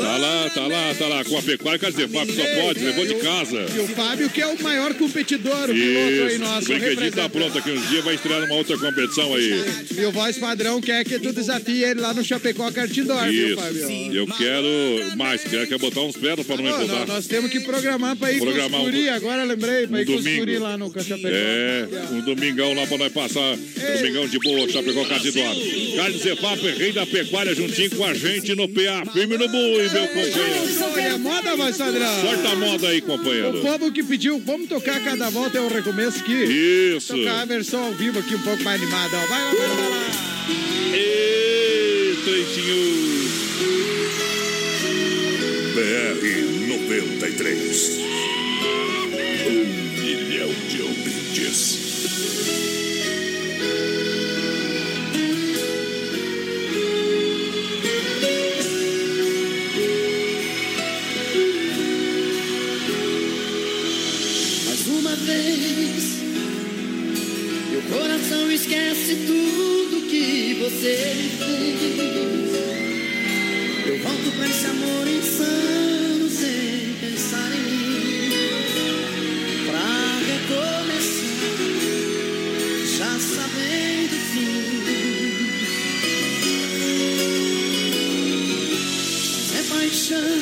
Tá lá, tá lá, tá lá. Com a pecuária, Carlos Efápio só pode, levou de casa. E o Fábio, que é o maior competidor, o piloto aí nosso. o brinquedinho tá pronto aqui uns dias, vai estrear numa outra competição aí. E o voz padrão quer que tu desafie ele lá no Chapecó Cartidor, viu. Fábio? Eu quero mais, quero, quero botar uns pedras pra não me incomodar. nós, temos que programar pra ir Programar com os um- guri, agora lembrei, pra um ir com os domingo. guri lá no Chapecó. É, um domingão lá pra nós passar. Domingão de boa, Chapecó Cardidoro. Carlos Zefap, rei da pecuária, juntinho com a gente no PA. Firme no boi, meu companheiro. Olha, moda, padrão. Sorta a moda aí, O companheiro. povo que pediu, vamos tocar cada volta é o recomeço aqui. Isso. Tocar a versão ao vivo aqui um pouco mais animada. Vai lá, vai lá, vai lá. Ê, Treitinho. BR 93. Um milhão de ouvintes. Esquece tudo que você fez. Eu volto pra esse amor insano sem pensar em mim. Pra recomeçar, já sabendo o fim. É paixão.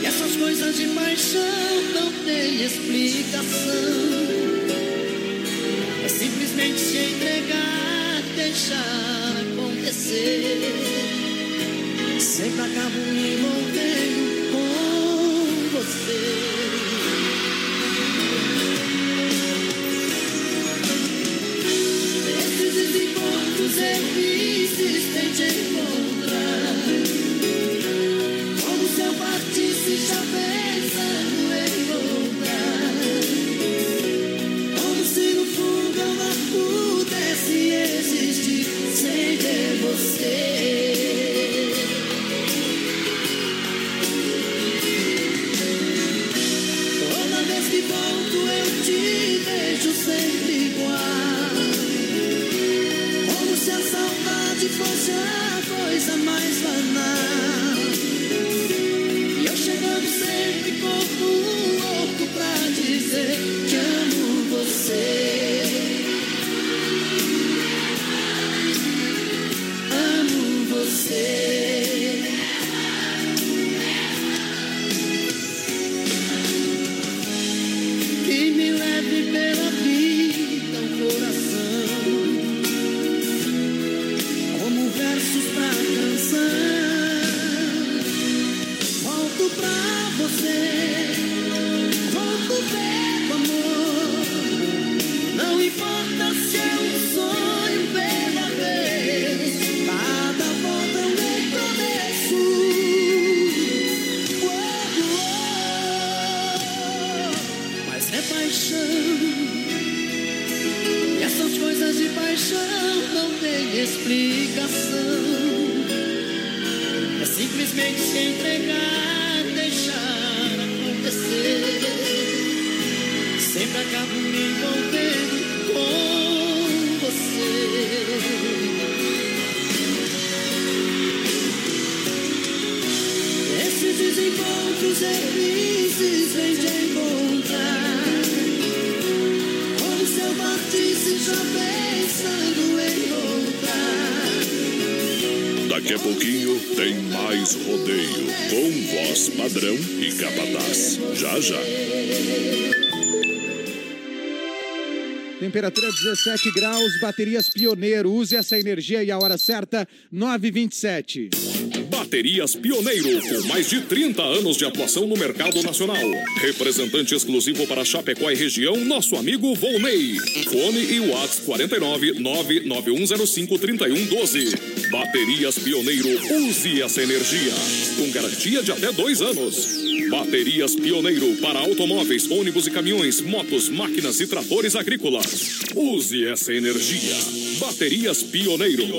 E essas coisas de paixão não têm explicação. Simplesmente se entregar, deixar acontecer. Sempre acabo me envolvendo com você. Esses desencontros difíceis tem te encontrar. Fosse coisa mais banal. E eu chegando sempre corpo louco pra dizer que amo você. 17 graus, baterias Pioneiro. Use essa energia e a hora certa, 9h27. Baterias Pioneiro, com mais de 30 anos de atuação no mercado nacional. Representante exclusivo para Chapecó e região, nosso amigo Volney. Fone e WhatsApp 49 99105 3112. Baterias Pioneiro, use essa energia. Com garantia de até dois anos. Baterias Pioneiro para automóveis, ônibus e caminhões, motos, máquinas e tratores agrícolas. Use essa energia. Baterias Pioneiro.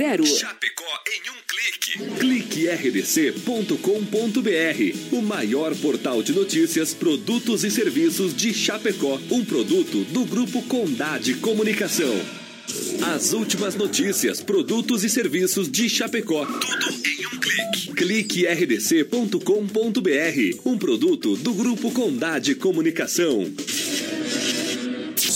3328-3100. Chapecó em um clique. Clique rdc.com.br, o maior portal de notícias, produtos e serviços de Chapecó, um produto do grupo Condade Comunicação. As últimas notícias, produtos e serviços de Chapecó. Tudo em um clique. Clique rdc.com.br, um produto do grupo Condade Comunicação.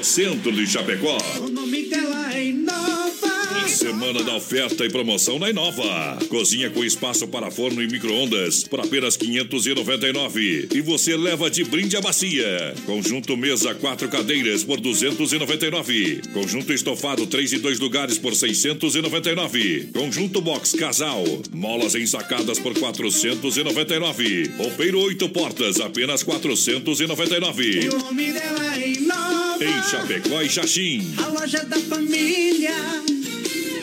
Centro de Chapecó. O nome dela é Inova. Semana da oferta e promoção na Inova. Cozinha com espaço para forno e micro-ondas por apenas 599. E você leva de brinde a bacia. Conjunto mesa quatro cadeiras por 299. Conjunto estofado três e dois lugares por 699. Conjunto box casal. Molas ensacadas por 499. Roupeiro oito portas apenas 499. O nome dela é Inova. Em Chapecó e Xaxim. A loja da família.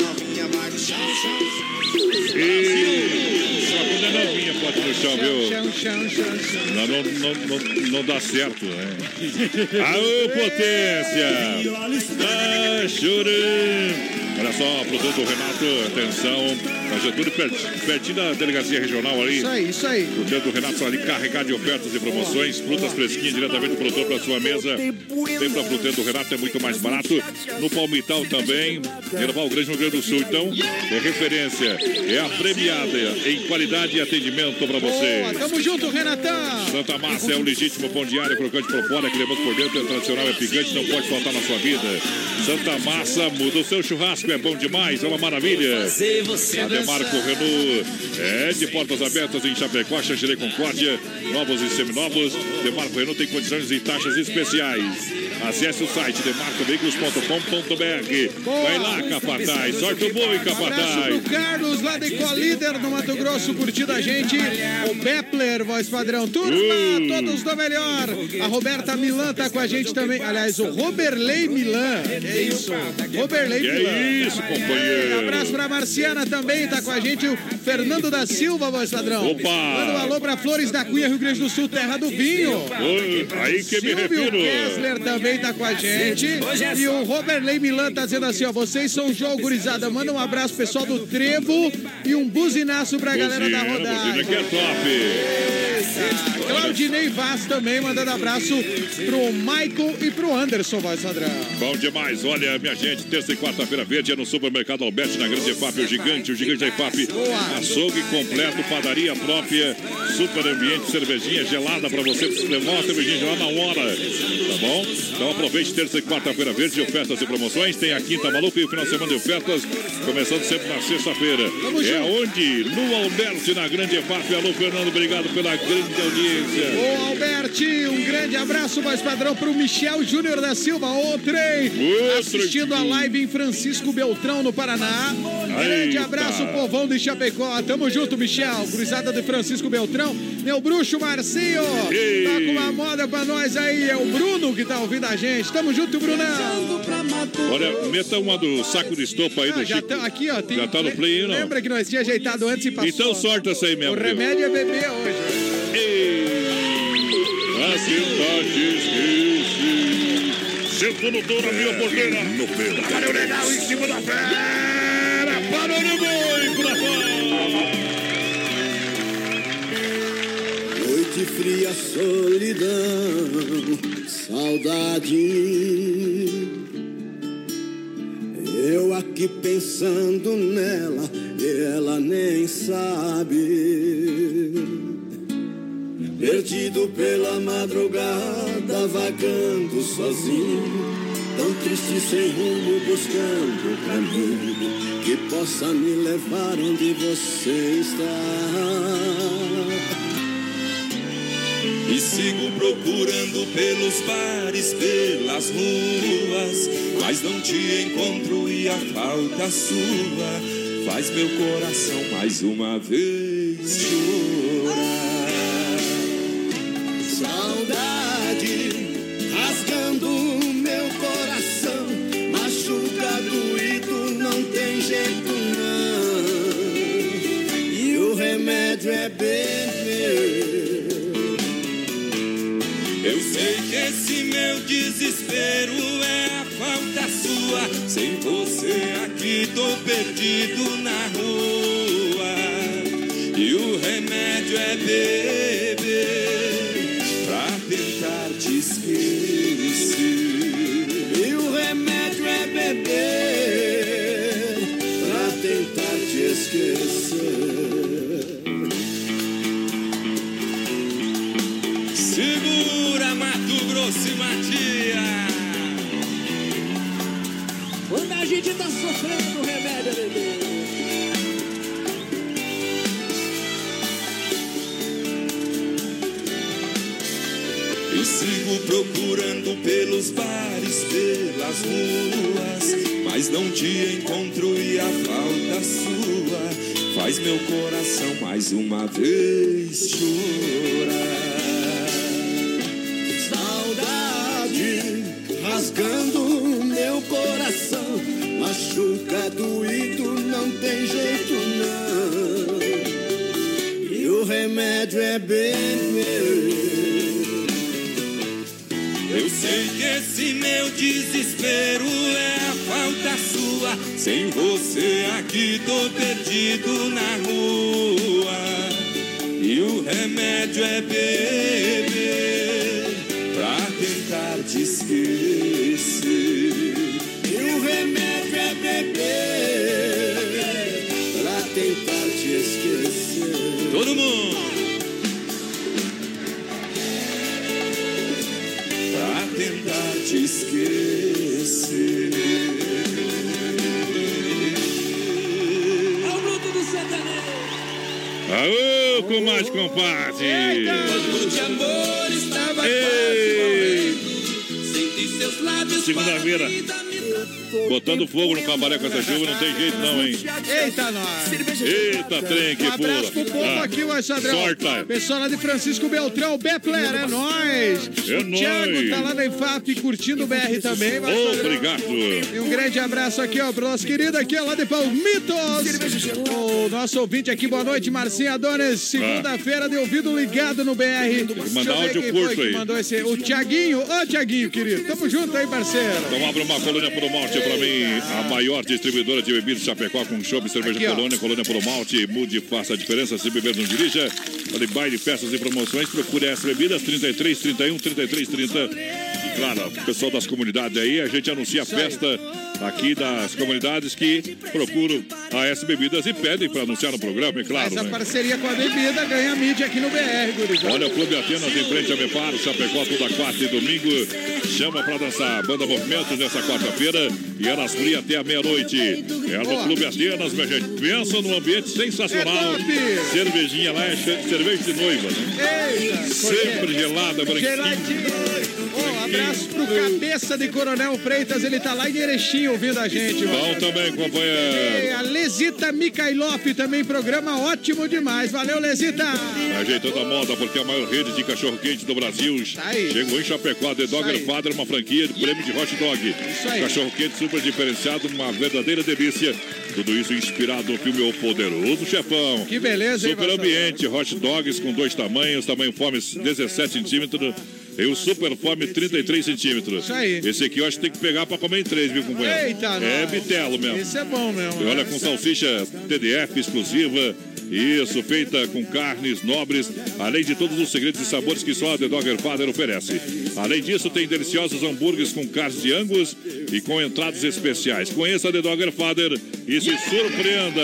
novinha vai no chão, chão. E só quando é novinha pode ir no chão, viu? Chão, chão, chão, chão. Não, não, não, não, não dá certo, né? Aô, potência! Tá chorando! Olha só, produto Renato, atenção. Na Getúlio, perti- pertinho da delegacia regional ali. Isso aí, isso aí. O do Renato ali carregado de ofertas e promoções, frutas fresquinhas diretamente do produtor para sua mesa. Tem para fruteiro do Renato, é muito mais barato. No Palmital também, Nerval Grande, no Rio Grande do Sul. Então, é referência, é a premiada em qualidade e atendimento para você. Boa, tamo junto, Renatão. Santa Massa é o legítimo pão diário, crocante por fora, cremoso por dentro, é tradicional, é picante, não pode faltar na sua vida. Santa Massa muda o seu churrasco, é bom demais, é uma maravilha. A Demarco Renault é de portas abertas em Chapecó, Xanxerê Concórdia, novos e seminovos. Demarco Renault tem condições e taxas especiais. Acesse o site demarcoveículos.com.br. Vai lá, Capataz, sorte o boi, Capataz. Carlos, lá de Colíder, no Mato Grosso, curtindo a gente. O Bepler, voz padrão. Turma, Uh. todos do melhor. A Roberta Milan tá com a gente também. Aliás, o Roberley Milan. É isso. Roberley Que Milan. Isso, companheiro. Abraço pra Marciana também, tá com a gente. O Fernando da Silva, voz padrão. Opa. Manda um alô pra Flores da Cunha, Rio Grande do Sul, terra do vinho. Ô, Aí que me Silvio refiro. Kessler também tá com a gente. E o Roberley Milan tá dizendo assim, ó, vocês são um jogo gurizada. Manda um abraço pessoal do Trevo e um buzinaço pra galera da Buzina, buzina rodada. que é top. Claudinei Vaz também mandando abraço pro Michael e pro Anderson, voz padrão. Bom demais, olha, minha gente, terça e quarta-feira verde é no Supermercado Alberti, na Grande EFAP, o gigante, o gigante da EFAP. Açougue completo, padaria própria, super ambiente, cervejinha gelada pra você levar uma cervejinha gelada na hora, tá bom? Então aproveite terça e quarta-feira verde, ofertas e promoções. Tem a quinta maluca e o final de semana de ofertas, começando sempre na sexta-feira. É onde? No Alberti, na Grande EFAP. Alô, Fernando, obrigado pela grande audiência. Ô Alberti, um grande abraço, voz padrão, pro Michel Júnior da Silva, o trem, assistindo a live em Francisco Beltrão, no Paraná. Grande abraço, povão de Chapecó. Tamo junto, Michel. Cruzada de Francisco Beltrão. Meu bruxo Marcinho. Tá com uma moda pra nós aí. É o Bruno que tá ouvindo a gente. Tamo junto, Brunão. Olha, meta uma do saco de estopa aí do Ah, já Chico. tá aqui, ó. Tem, Já tá no play aí, não? Lembra que nós tínhamos ajeitado antes e passou? Então sorta essa aí mesmo. O viu? remédio é beber hoje. A cidade Sento no touro, abriu a porteira. No pelo. Cara, legal em cima da fera. Parou no boi, por Noite fria, solidão, saudade. Eu aqui pensando nela e ela nem sabe. Perdido pela madrugada, vagando sozinho. Tão triste sem rumo, buscando o caminho que possa me levar onde você está. E sigo procurando pelos bares, pelas ruas, mas não te encontro e a falta sua faz meu coração mais uma vez chorar. Saudade rasgando meu coração, machuca doído, não tem jeito não. E o remédio é beber. Eu sei que esse meu desespero é a falta sua. Sem você aqui tô perdido na rua. E o remédio é beber Quando a gente tá sofrendo, remédio é beber. E sigo procurando pelos bares, pelas ruas, mas não te encontro e a falta sua faz meu coração mais uma vez chorar. Saudade rasgando meu coração, machuca doído, não tem jeito não. E o remédio é beber. Eu sei que esse meu desespero é a falta sua. Sem você aqui tô perdido na rua. E o remédio é beber te esquecer. Ao bruto do sertanejo. Aô, com mais compadre! Quando de amor estava Ei! Senti seus lábios Segunda-feira. Botando fogo no cabaré com essa chuva não tem jeito não, hein? Eita, nós! Eita, trem que Um abraço pro pula. povo Ah, aqui, vai Sadrão. Sorte. Pessoal lá de Francisco Beltrão, Bepler, é nóis. É o Thiago nóis. tá lá na IFAP curtindo o BR também, vai Sadrão. Obrigado. E um grande abraço aqui, ó, pro nosso querido aqui, ó, lá de Palmitos. O nosso ouvinte aqui, boa noite, Marcinha Adonis. Segunda-feira de ouvido ligado no BR. Deixa mandar eu ver áudio quem curto foi que aí. mandou esse. O Tiaguinho. Ô, Tiaguinho, querido. Tamo junto aí, parceiro. Então abre uma colônia por malte pra mim, a maior distribuidora de bebidas Chapecó com chopp, cerveja Aqui, ó. colônia, colônia por malte, mude e faça a diferença, se beber não dirija. Olha, baile, festas e promoções, procure as bebidas 33, 31, 33, 30. Claro, o pessoal das comunidades aí, a gente anuncia a festa aqui das comunidades que procuram a S Bebidas e pedem para anunciar no programa, é claro. Essa né? parceria com a bebida ganha mídia aqui no BR, gurizada. Olha o Clube Atenas em frente a Meparo, Chapecó, toda quarta e domingo. Chama pra dançar Banda Movimentos nessa quarta-feira e elas frias até a meia-noite. É no Clube Atenas, minha gente. Pensa num ambiente sensacional. É. Cervejinha lá é cerveja de noiva. né? Eita, Sempre gelada, branquinha. Ô, abraço pro cabeça de Coronel Freitas, ele tá lá em Erechim ouvindo a gente. Bom mano. também, E companheiro. a Lesita Mikhailov também, programa ótimo demais. Valeu, Lesita! Ajeitando a moda, porque a maior rede de cachorro-quente do Brasil aí. chegou em Chapecó. The Dogger aí. Father, uma franquia de prêmio de hot dog. Cachorro-quente super diferenciado, uma verdadeira delícia. Tudo isso inspirado no filme O Poderoso Chefão. Que beleza, hein, Super Marcelo? ambiente, hot dogs com dois tamanhos, tamanho fome 17 centímetros e o super fome 33 centímetros. Isso aí. Esse aqui eu acho que tem que pegar pra comer em três, viu, companheiro? Eita, É nós. bitelo mesmo. Isso é bom mesmo. E olha, com salsicha TDF exclusiva. Isso, feita com carnes nobres, além de todos os segredos e sabores que só a The Dogger Father oferece. Além disso, tem deliciosos hambúrgueres com carnes de angus e com entradas especiais. Conheça a The Dogger Father e se surpreenda.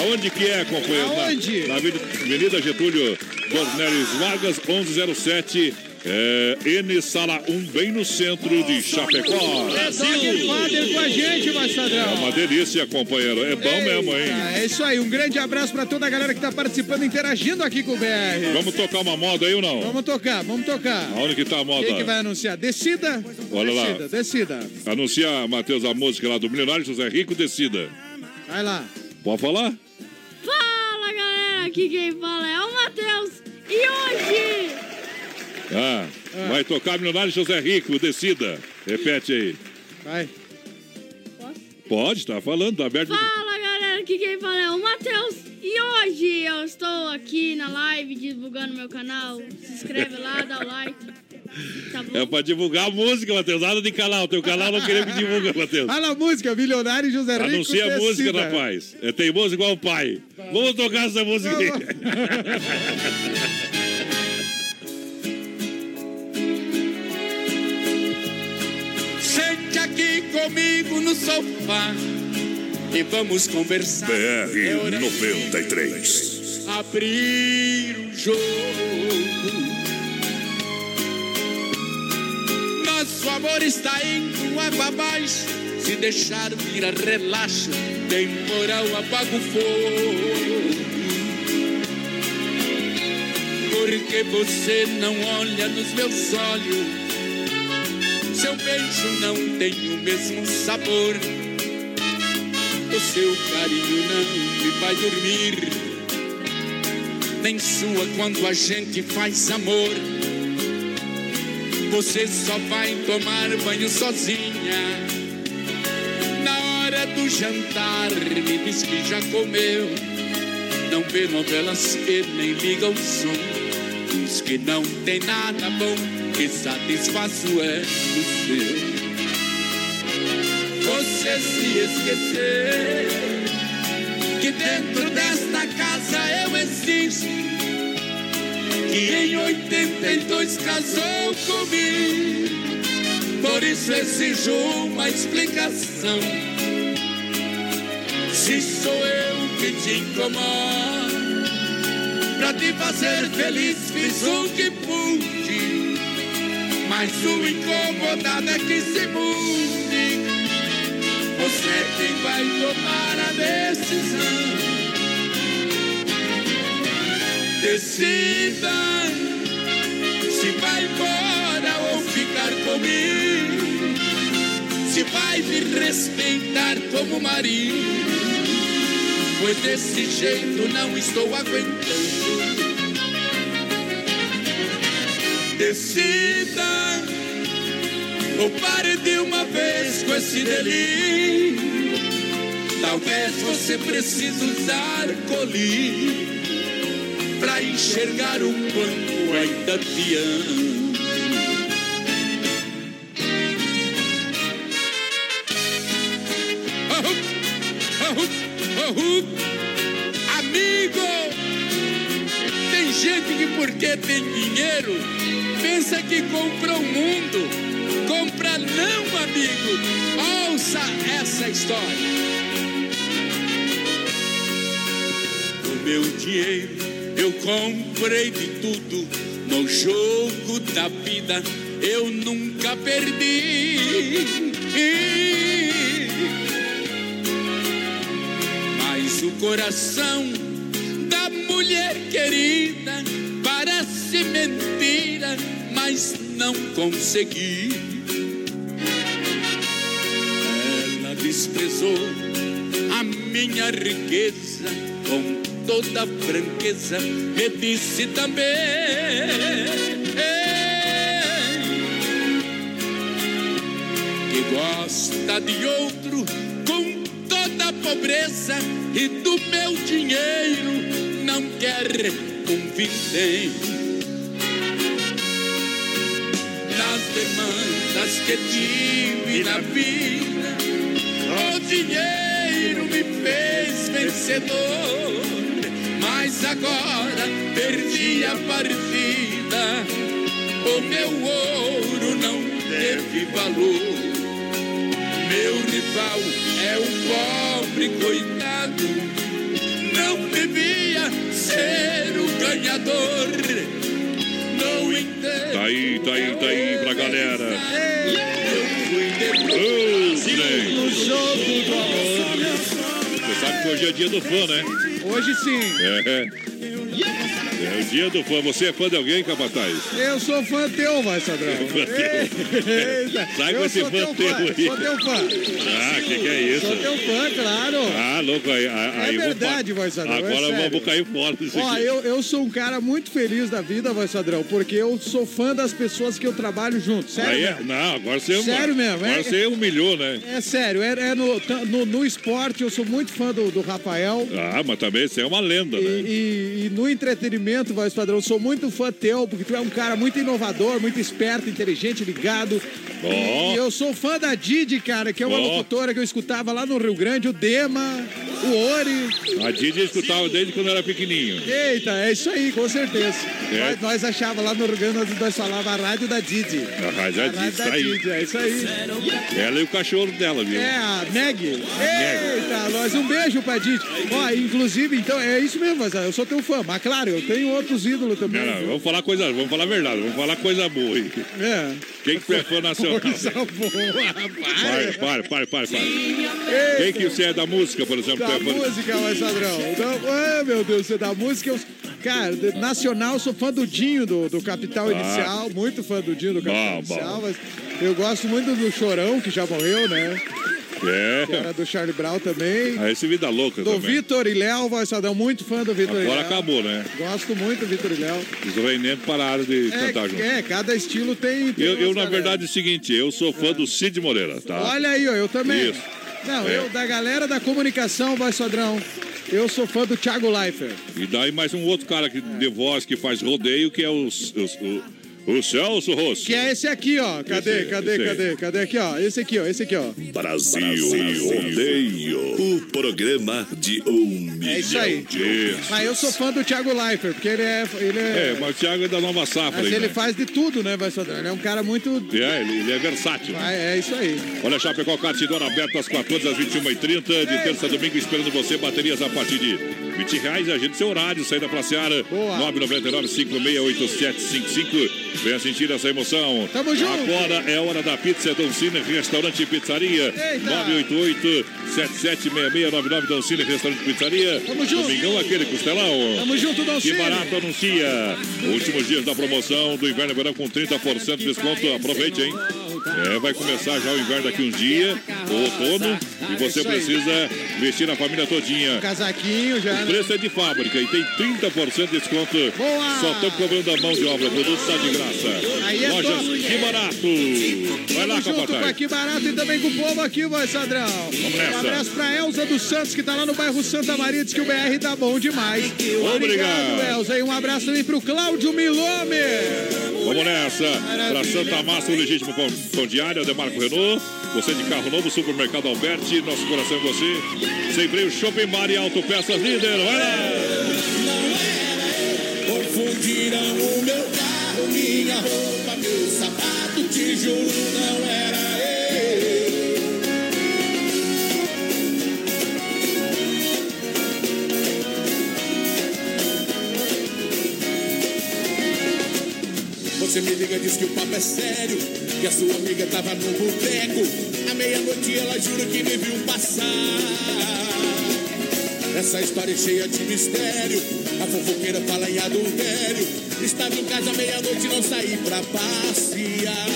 Aonde que é, companheiro? Na- Aonde? Na, Avenida- Avenida Getúlio Cornelius Vargas, 1107. É, N Sala 1, bem no centro de Chapecó. É Father com a gente, É Marçadrão. uma delícia, companheiro. É bom mesmo, hein? É isso aí, um grande abraço pra toda a galera que tá participando, interagindo aqui com o BR. Vamos tocar uma moda aí ou não? Vamos tocar, vamos tocar. Aonde que tá a moda? Quem que vai anunciar? Decida? Olha lá. Decida, decida. Anuncia, Matheus, a música lá do Milionário José Rico, decida. Vai lá. Pode falar? Fala galera, aqui quem fala é o Matheus. E hoje Ah, vai tocar Milionário José Rico, decida. Repete aí. Vai. Pode, tá falando, tá aberto. Fala galera, aqui quem fala é o Matheus. E hoje eu estou aqui na live divulgando meu canal. Se inscreve lá, dá o like. Tá bom? É pra divulgar a música, Matheus. Nada de canal. Teu canal não queria que divulga, Matheus. Fala a música, Milionário José Rico. Anuncia a música, rapaz. É teimoso igual o pai. Vamos tocar essa música aí. comigo no sofá e vamos conversar. É BR 93. de abrir o jogo. Nosso amor está indo água abaixo. Se deixar virar relaxo, temporal apaga o fogo. Porque você não olha nos meus olhos Seu beijo não tem o mesmo sabor. O seu carinho não me vai dormir. Nem sua quando a gente faz amor. Você só vai tomar banho sozinha. Na hora do jantar, me diz que já comeu. Não vê novelas e nem liga o som. Diz que não tem nada bom que satisfaz o ego seu. Você se esquecer que dentro desta casa eu existo. Que em 82 casou comigo. Por isso exijo uma explicação. Se sou eu que te incomodo, pra te fazer feliz fiz o que pude. Mas o incomodado é que se mude. Você quem vai tomar a decisão. Decida se vai embora ou ficar comigo. Se vai me respeitar como marido. Pois desse jeito não estou aguentando. Decida ou pare de uma vez com esse delírio. Talvez você precise usar colírio pra enxergar o quanto ainda te amo. Amigo, tem gente que porque tem dinheiro pensa que comprou o mundo. Não, amigo. Ouça essa história. O meu dinheiro eu comprei de tudo no jogo da vida. Eu nunca perdi. Mas o coração da mulher querida parece mentira, mas não consegui. Minha riqueza com toda franqueza, me disse também. Que gosta de outro com toda pobreza e do meu dinheiro não quer um. Nas demandas que tive na vida, o dinheiro vencedor. Mas agora perdi a partida, o meu ouro não teve valor. Meu rival é um pobre coitado, não devia ser o ganhador. Não entendo. Tá aí, tá aí, tá aí pra galera. Hoje é dia do fã, né? Hoje sim. É. É o dia do fã. Você é fã de alguém, Capataz? Eu sou fã teu, vai, Sadrão. Sai com esse fã teu teu fã, aí. Sou teu fã. Ah, que que é isso? Sou teu fã, claro. Ah, louco, aí, aí É vou verdade, fa- voz Sadrão, é Agora vou, sério. vou cair fora disso Ó, eu, eu sou um cara muito feliz da vida, voz Sadrão, porque eu sou fã das pessoas que eu trabalho junto. Sério é-. Não, agora você Sério mesmo, Agora é- você humilhou, né? É sério, é, é no, no, no esporte, eu sou muito fã do, do Rafael. Ah, mas também você é uma lenda, E, né? e- e no entretenimento, voz padrão, sou muito fã teu, porque tu é um cara muito inovador, muito esperto, inteligente, ligado. Ó. E, eu sou fã da Didi, cara, que é uma Ó. locutora que eu escutava lá no Rio Grande, o Dema, o Ori. A Didi eu escutava desde quando era pequenininho. Eita, é isso aí, com certeza. É. Nós, nós achava lá no Rio Grande, nós, nós falava a rádio da Didi. A rádio da A Didi, rádio isso da aí. Didi, é isso aí. Ela e o cachorro dela, viu? É, a Meg. Eita, nós um beijo pra Didi. Ó, inclusive, então, é isso mesmo, eu sou teu fã. Mas claro, eu tenho outros ídolos também. Vamos falar coisa, vamos falar a verdade, vamos falar coisa boa aí. É. Quem que é fã nacional? Coisa boa, Para, para, para, para. Quem que você é da música, por exemplo? Da é música, mas Sadrão. Então, ai, meu Deus, você da música. Eu... Cara, nacional, sou fã do Dinho, do, do Capital Ah. Inicial. Muito fã do Dinho, do Capital Bom, bom. Inicial. Mas eu gosto muito do Chorão, que já morreu, né? É. Que era do Charlie Brown também. Ah, esse Vida Louca Do também. Vitor e Léo, voz padrão. Muito fã do Vitor e Léo. Agora acabou, né? Gosto muito do Vitor e Léo. Os reinetos pararam de cantar junto. É, é, cada estilo tem. tem Eu, eu, na verdade, é o seguinte, eu sou fã do Cid Moreira, tá? Olha aí, ó, eu também. Isso. Não, É. eu, da galera da comunicação, voz padrão, eu sou fã do Thiago Leifert. E daí mais um outro cara que, de voz que faz rodeio, que é o, o, o, o Celso Rosso. Que é esse aqui, ó. Cadê, Esse, cadê, esse aí. cadê? Cadê aqui, ó? Esse aqui, ó. Esse aqui, ó. Brasil, Rodeio, o programa de um É isso aí. de Mas eu sou fã do Thiago Leifert, porque ele é. Ele é, É, mas o Thiago é da nova safra mas aí, ele né? faz de tudo, né, padrão? Ele é um cara muito. É, ele, ele é versátil. Ah, é isso aí. Olha, Chapecó Cartidor aberto às 14 às 21h30, de terça a domingo, esperando você. Baterias a partir de 20 reais. Agende seu horário, saída pra Seara. 999-568755. Venha sentir essa emoção. Tamo junto. Agora é hora da pizza Doncini Restaurante e Pizzaria. 988-776699 Doncini Restaurante e Pizzaria. Tamo junto. Domingão, aquele costelão. Tamo junto, Que Doncini. barato anuncia. Últimos dias da promoção do inverno e verão com 30% de desconto. Aproveite, hein? É, vai começar já o inverno daqui uns dias, o outono, e você precisa vestir a família todinha. Casaquinho já. O né? preço é de fábrica e tem 30% de desconto. Só estão cobrando a mão de obra, o produto está de graça. Aí é Lojas. Que Barato. Vai lá, Capataz. aqui barato e também com o povo aqui. Vamos nessa. Um abraço pra Elza dos Santos, que tá lá no bairro Santa Maria, diz que o BR tá bom demais. Obrigado. Elza. E um abraço também pro Cláudio Milome. Vamos nessa. Para Santa Massa, o legítimo pão, pão diário, Demarco Renault. Você de carro novo, Supermercado Alberti. Nosso coração é você. Sem freio, Shopping Bar e Autopeças Líder. Vai lá. Confundiram o meu carro, minha roupa, meu sapato, te juro, não era Você me liga, diz que o papo é sério, que a sua amiga tava no boteco. À meia-noite ela jura que me viu passar. Essa história é cheia de mistério. A fofoqueira fala em adultério. Estava em casa à meia-noite não saí pra passear.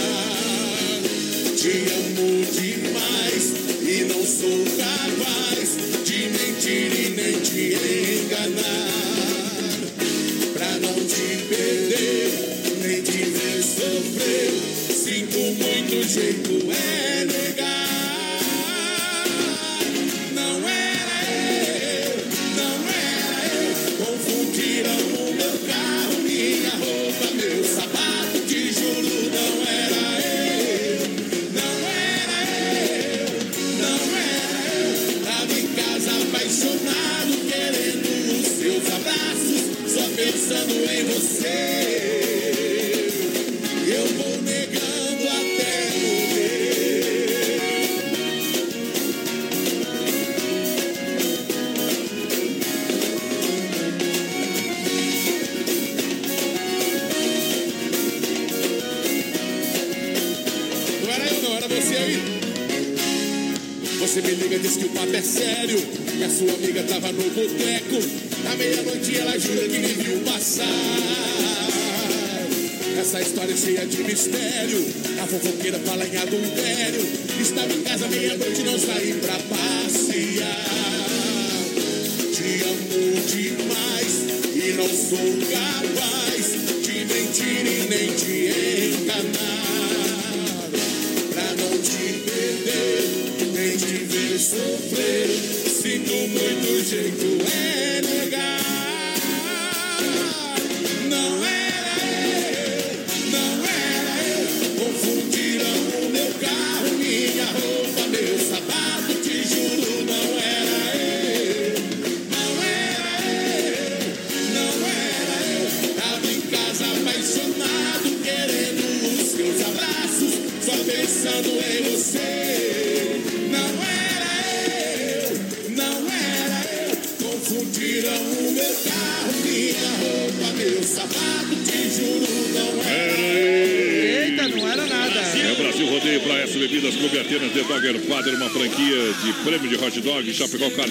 Te amo demais e não sou capaz de mentir e nem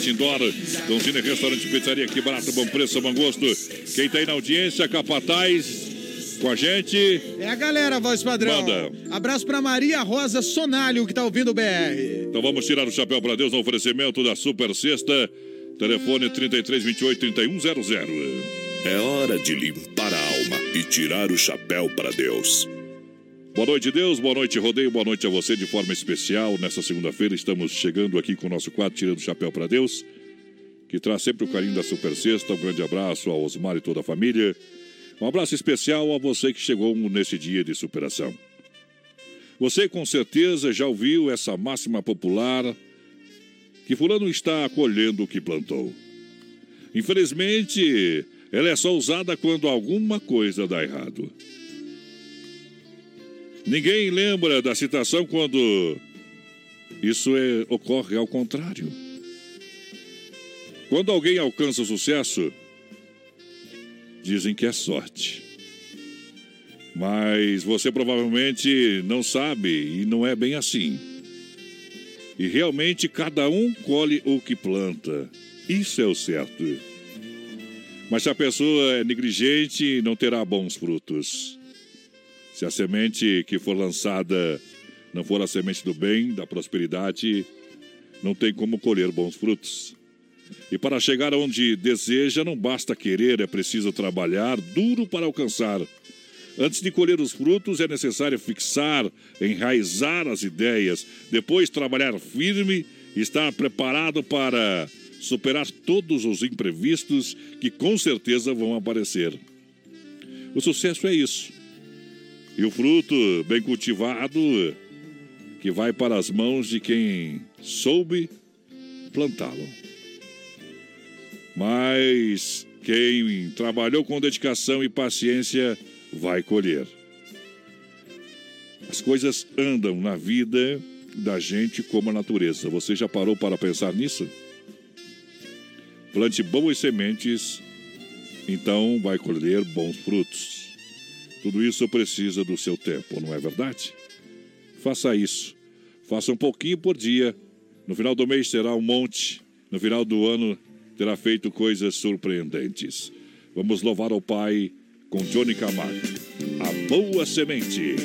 Kart Indoor, Donzina Restaurante Pizzaria, que barato, bom preço, bom gosto. Quem tá aí na audiência, Capataz, com a gente. É a galera, voz padrão. Manda. Abraço pra Maria Rosa Sonalho, que tá ouvindo o BR. Então vamos tirar o chapéu para Deus no oferecimento da Super Sexta. Telefone 3328 3100. É hora de limpar a alma e tirar o chapéu para Deus. Boa noite, Deus. Boa noite, Rodeio. Boa noite a você de forma especial. Nessa segunda-feira estamos chegando aqui com o nosso quadro Tirando o Chapéu para Deus, que traz sempre o carinho da Super Sexta. Um grande abraço ao Osmar e toda a família. Um abraço especial a você que chegou nesse dia de superação. Você com certeza já ouviu essa máxima popular que fulano está colhendo o que plantou. Infelizmente, ela é só usada quando alguma coisa dá errado. Ninguém lembra da citação quando isso é, ocorre ao contrário. Quando alguém alcança o sucesso, dizem que é sorte. Mas você provavelmente não sabe e não é bem assim. E realmente cada um colhe o que planta. Isso é o certo. Mas se a pessoa é negligente, não terá bons frutos. Se a semente que for lançada não for a semente do bem, da prosperidade, não tem como colher bons frutos. E para chegar onde deseja, não basta querer, é preciso trabalhar duro para alcançar. Antes de colher os frutos, é necessário fixar, enraizar as ideias, depois trabalhar firme e estar preparado para superar todos os imprevistos que com certeza vão aparecer. O sucesso é isso. E o fruto bem cultivado que vai para as mãos de quem soube plantá-lo. Mas quem trabalhou com dedicação e paciência vai colher. As coisas andam na vida da gente como a natureza. Você já parou para pensar nisso? Plante boas sementes, então vai colher bons frutos. Tudo isso precisa do seu tempo, não é verdade? Faça isso. Faça um pouquinho por dia. No final do mês será um monte. No final do ano terá feito coisas surpreendentes. Vamos louvar ao Pai com Johnny Camargo. A boa semente.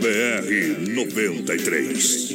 BR 93.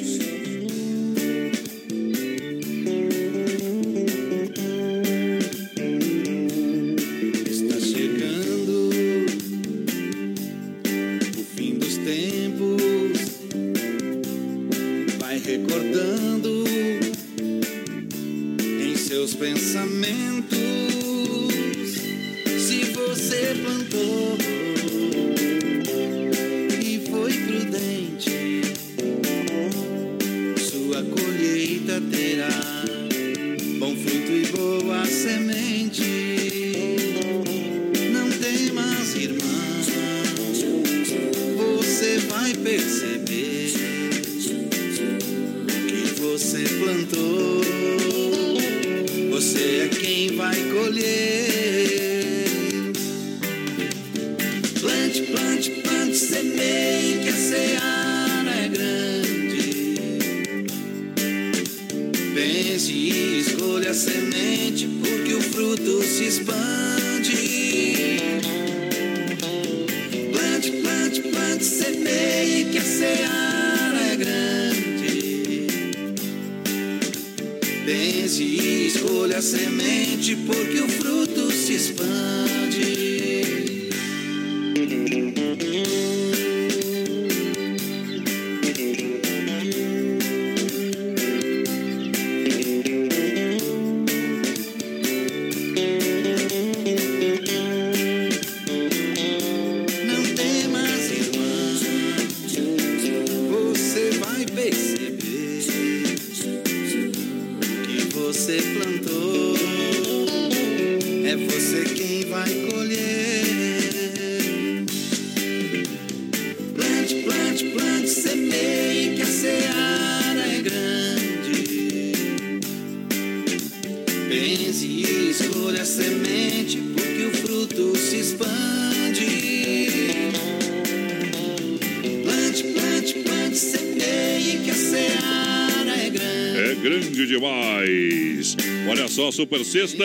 Super Sexta,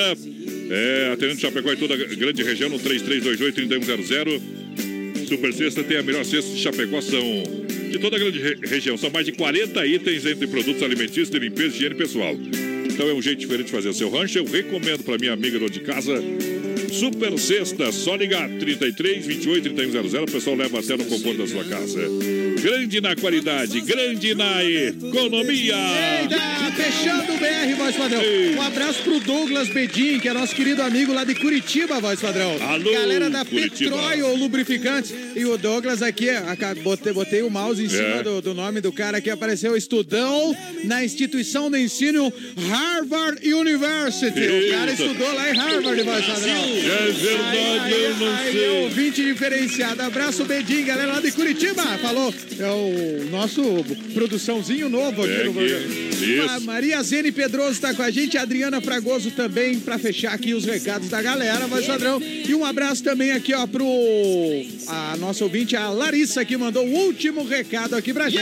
é, atendendo Chapecó e toda a grande região no 3328-3100. Super Sexta tem a melhor cesta de Chapecó, são de toda a grande re- região. São mais de 40 itens entre produtos alimentícios de limpeza e higiene pessoal. Então é um jeito diferente de fazer o seu rancho. Eu recomendo para minha amiga dona de casa. Super Sexta, só ligar 33 28 3100. O pessoal leva até no conforto da sua casa. Grande na qualidade, grande na economia. Eita, fechando o BR, voz padrão. Um abraço pro Douglas Bedin, que é nosso querido amigo lá de Curitiba, voz padrão. Alô, Galera da Curitiba. Petróleo Lubrificantes. E o Douglas aqui, aca- botei, botei o mouse em cima É. do, do nome do cara que apareceu. Estudou na instituição de ensino Harvard University. O cara estudou lá em Harvard, voz padrão. É verdade, eu não aí, sei. ouvinte diferenciado. Abraço, Bedin, galera lá de Curitiba. Falou, é o nosso produçãozinho novo aqui É no que- isso. Maria Zene Pedroso está com a gente, a Adriana Fragoso também, para fechar aqui os recados da galera, voz padrão. E um abraço também aqui, ó, pro a nossa ouvinte, a Larissa, que mandou o último recado aqui pra gente.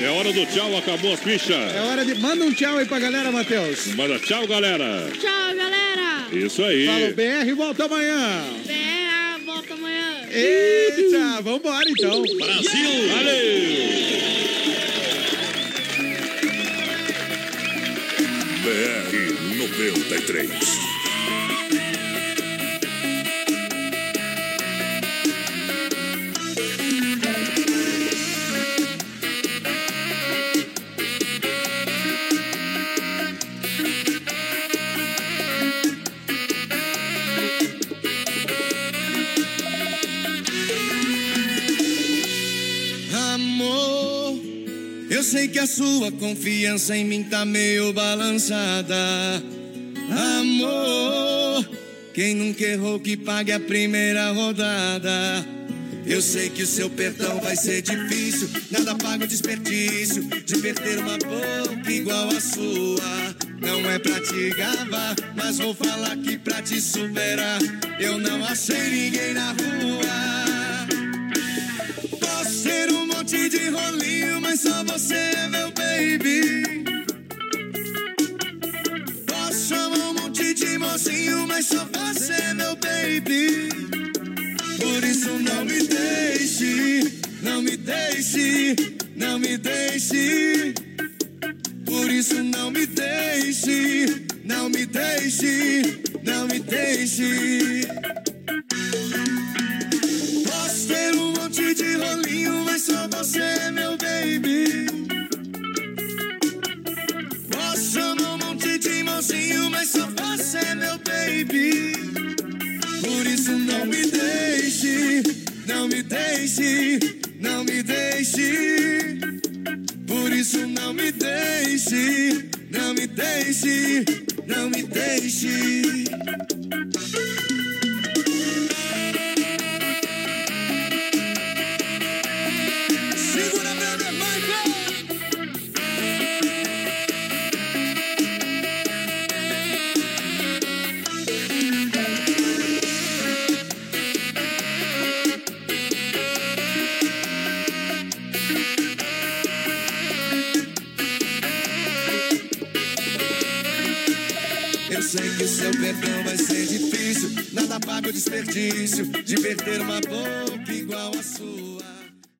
É hora do tchau, acabou as fichas. É hora de. Manda um tchau aí pra galera, Matheus. Manda tchau, galera. Tchau, galera. Isso aí. Fala o BR, volta amanhã. BR, volta amanhã. Eita, vambora então. Brasil! Valeu! BR 93. Sei que a sua confiança em mim tá meio balançada. Amor, quem nunca errou que pague a primeira rodada. Eu sei que o seu perdão vai ser difícil, nada paga o desperdício de perder uma boca igual a sua. Não é pra te gabar, mas vou falar que pra te superar, eu não achei ninguém na rua. Posso ser um monte de rolinho, mas só você é meu baby. Posso chamar um monte de mocinho, mas só você é meu baby. Por isso não me deixe, não me deixe, não me deixe. Por isso não me deixe, não me deixe, não me deixe. Posso ter um monte de rolinho, mas só você é meu baby. Chamar um monte de mocinho, mas só você é meu baby. Por isso não me deixe, não me deixe, não me deixe. Por isso não me deixe, não me deixe, não me deixe. Perdão vai ser difícil. Nada paga o desperdício de perder uma boca igual a sua.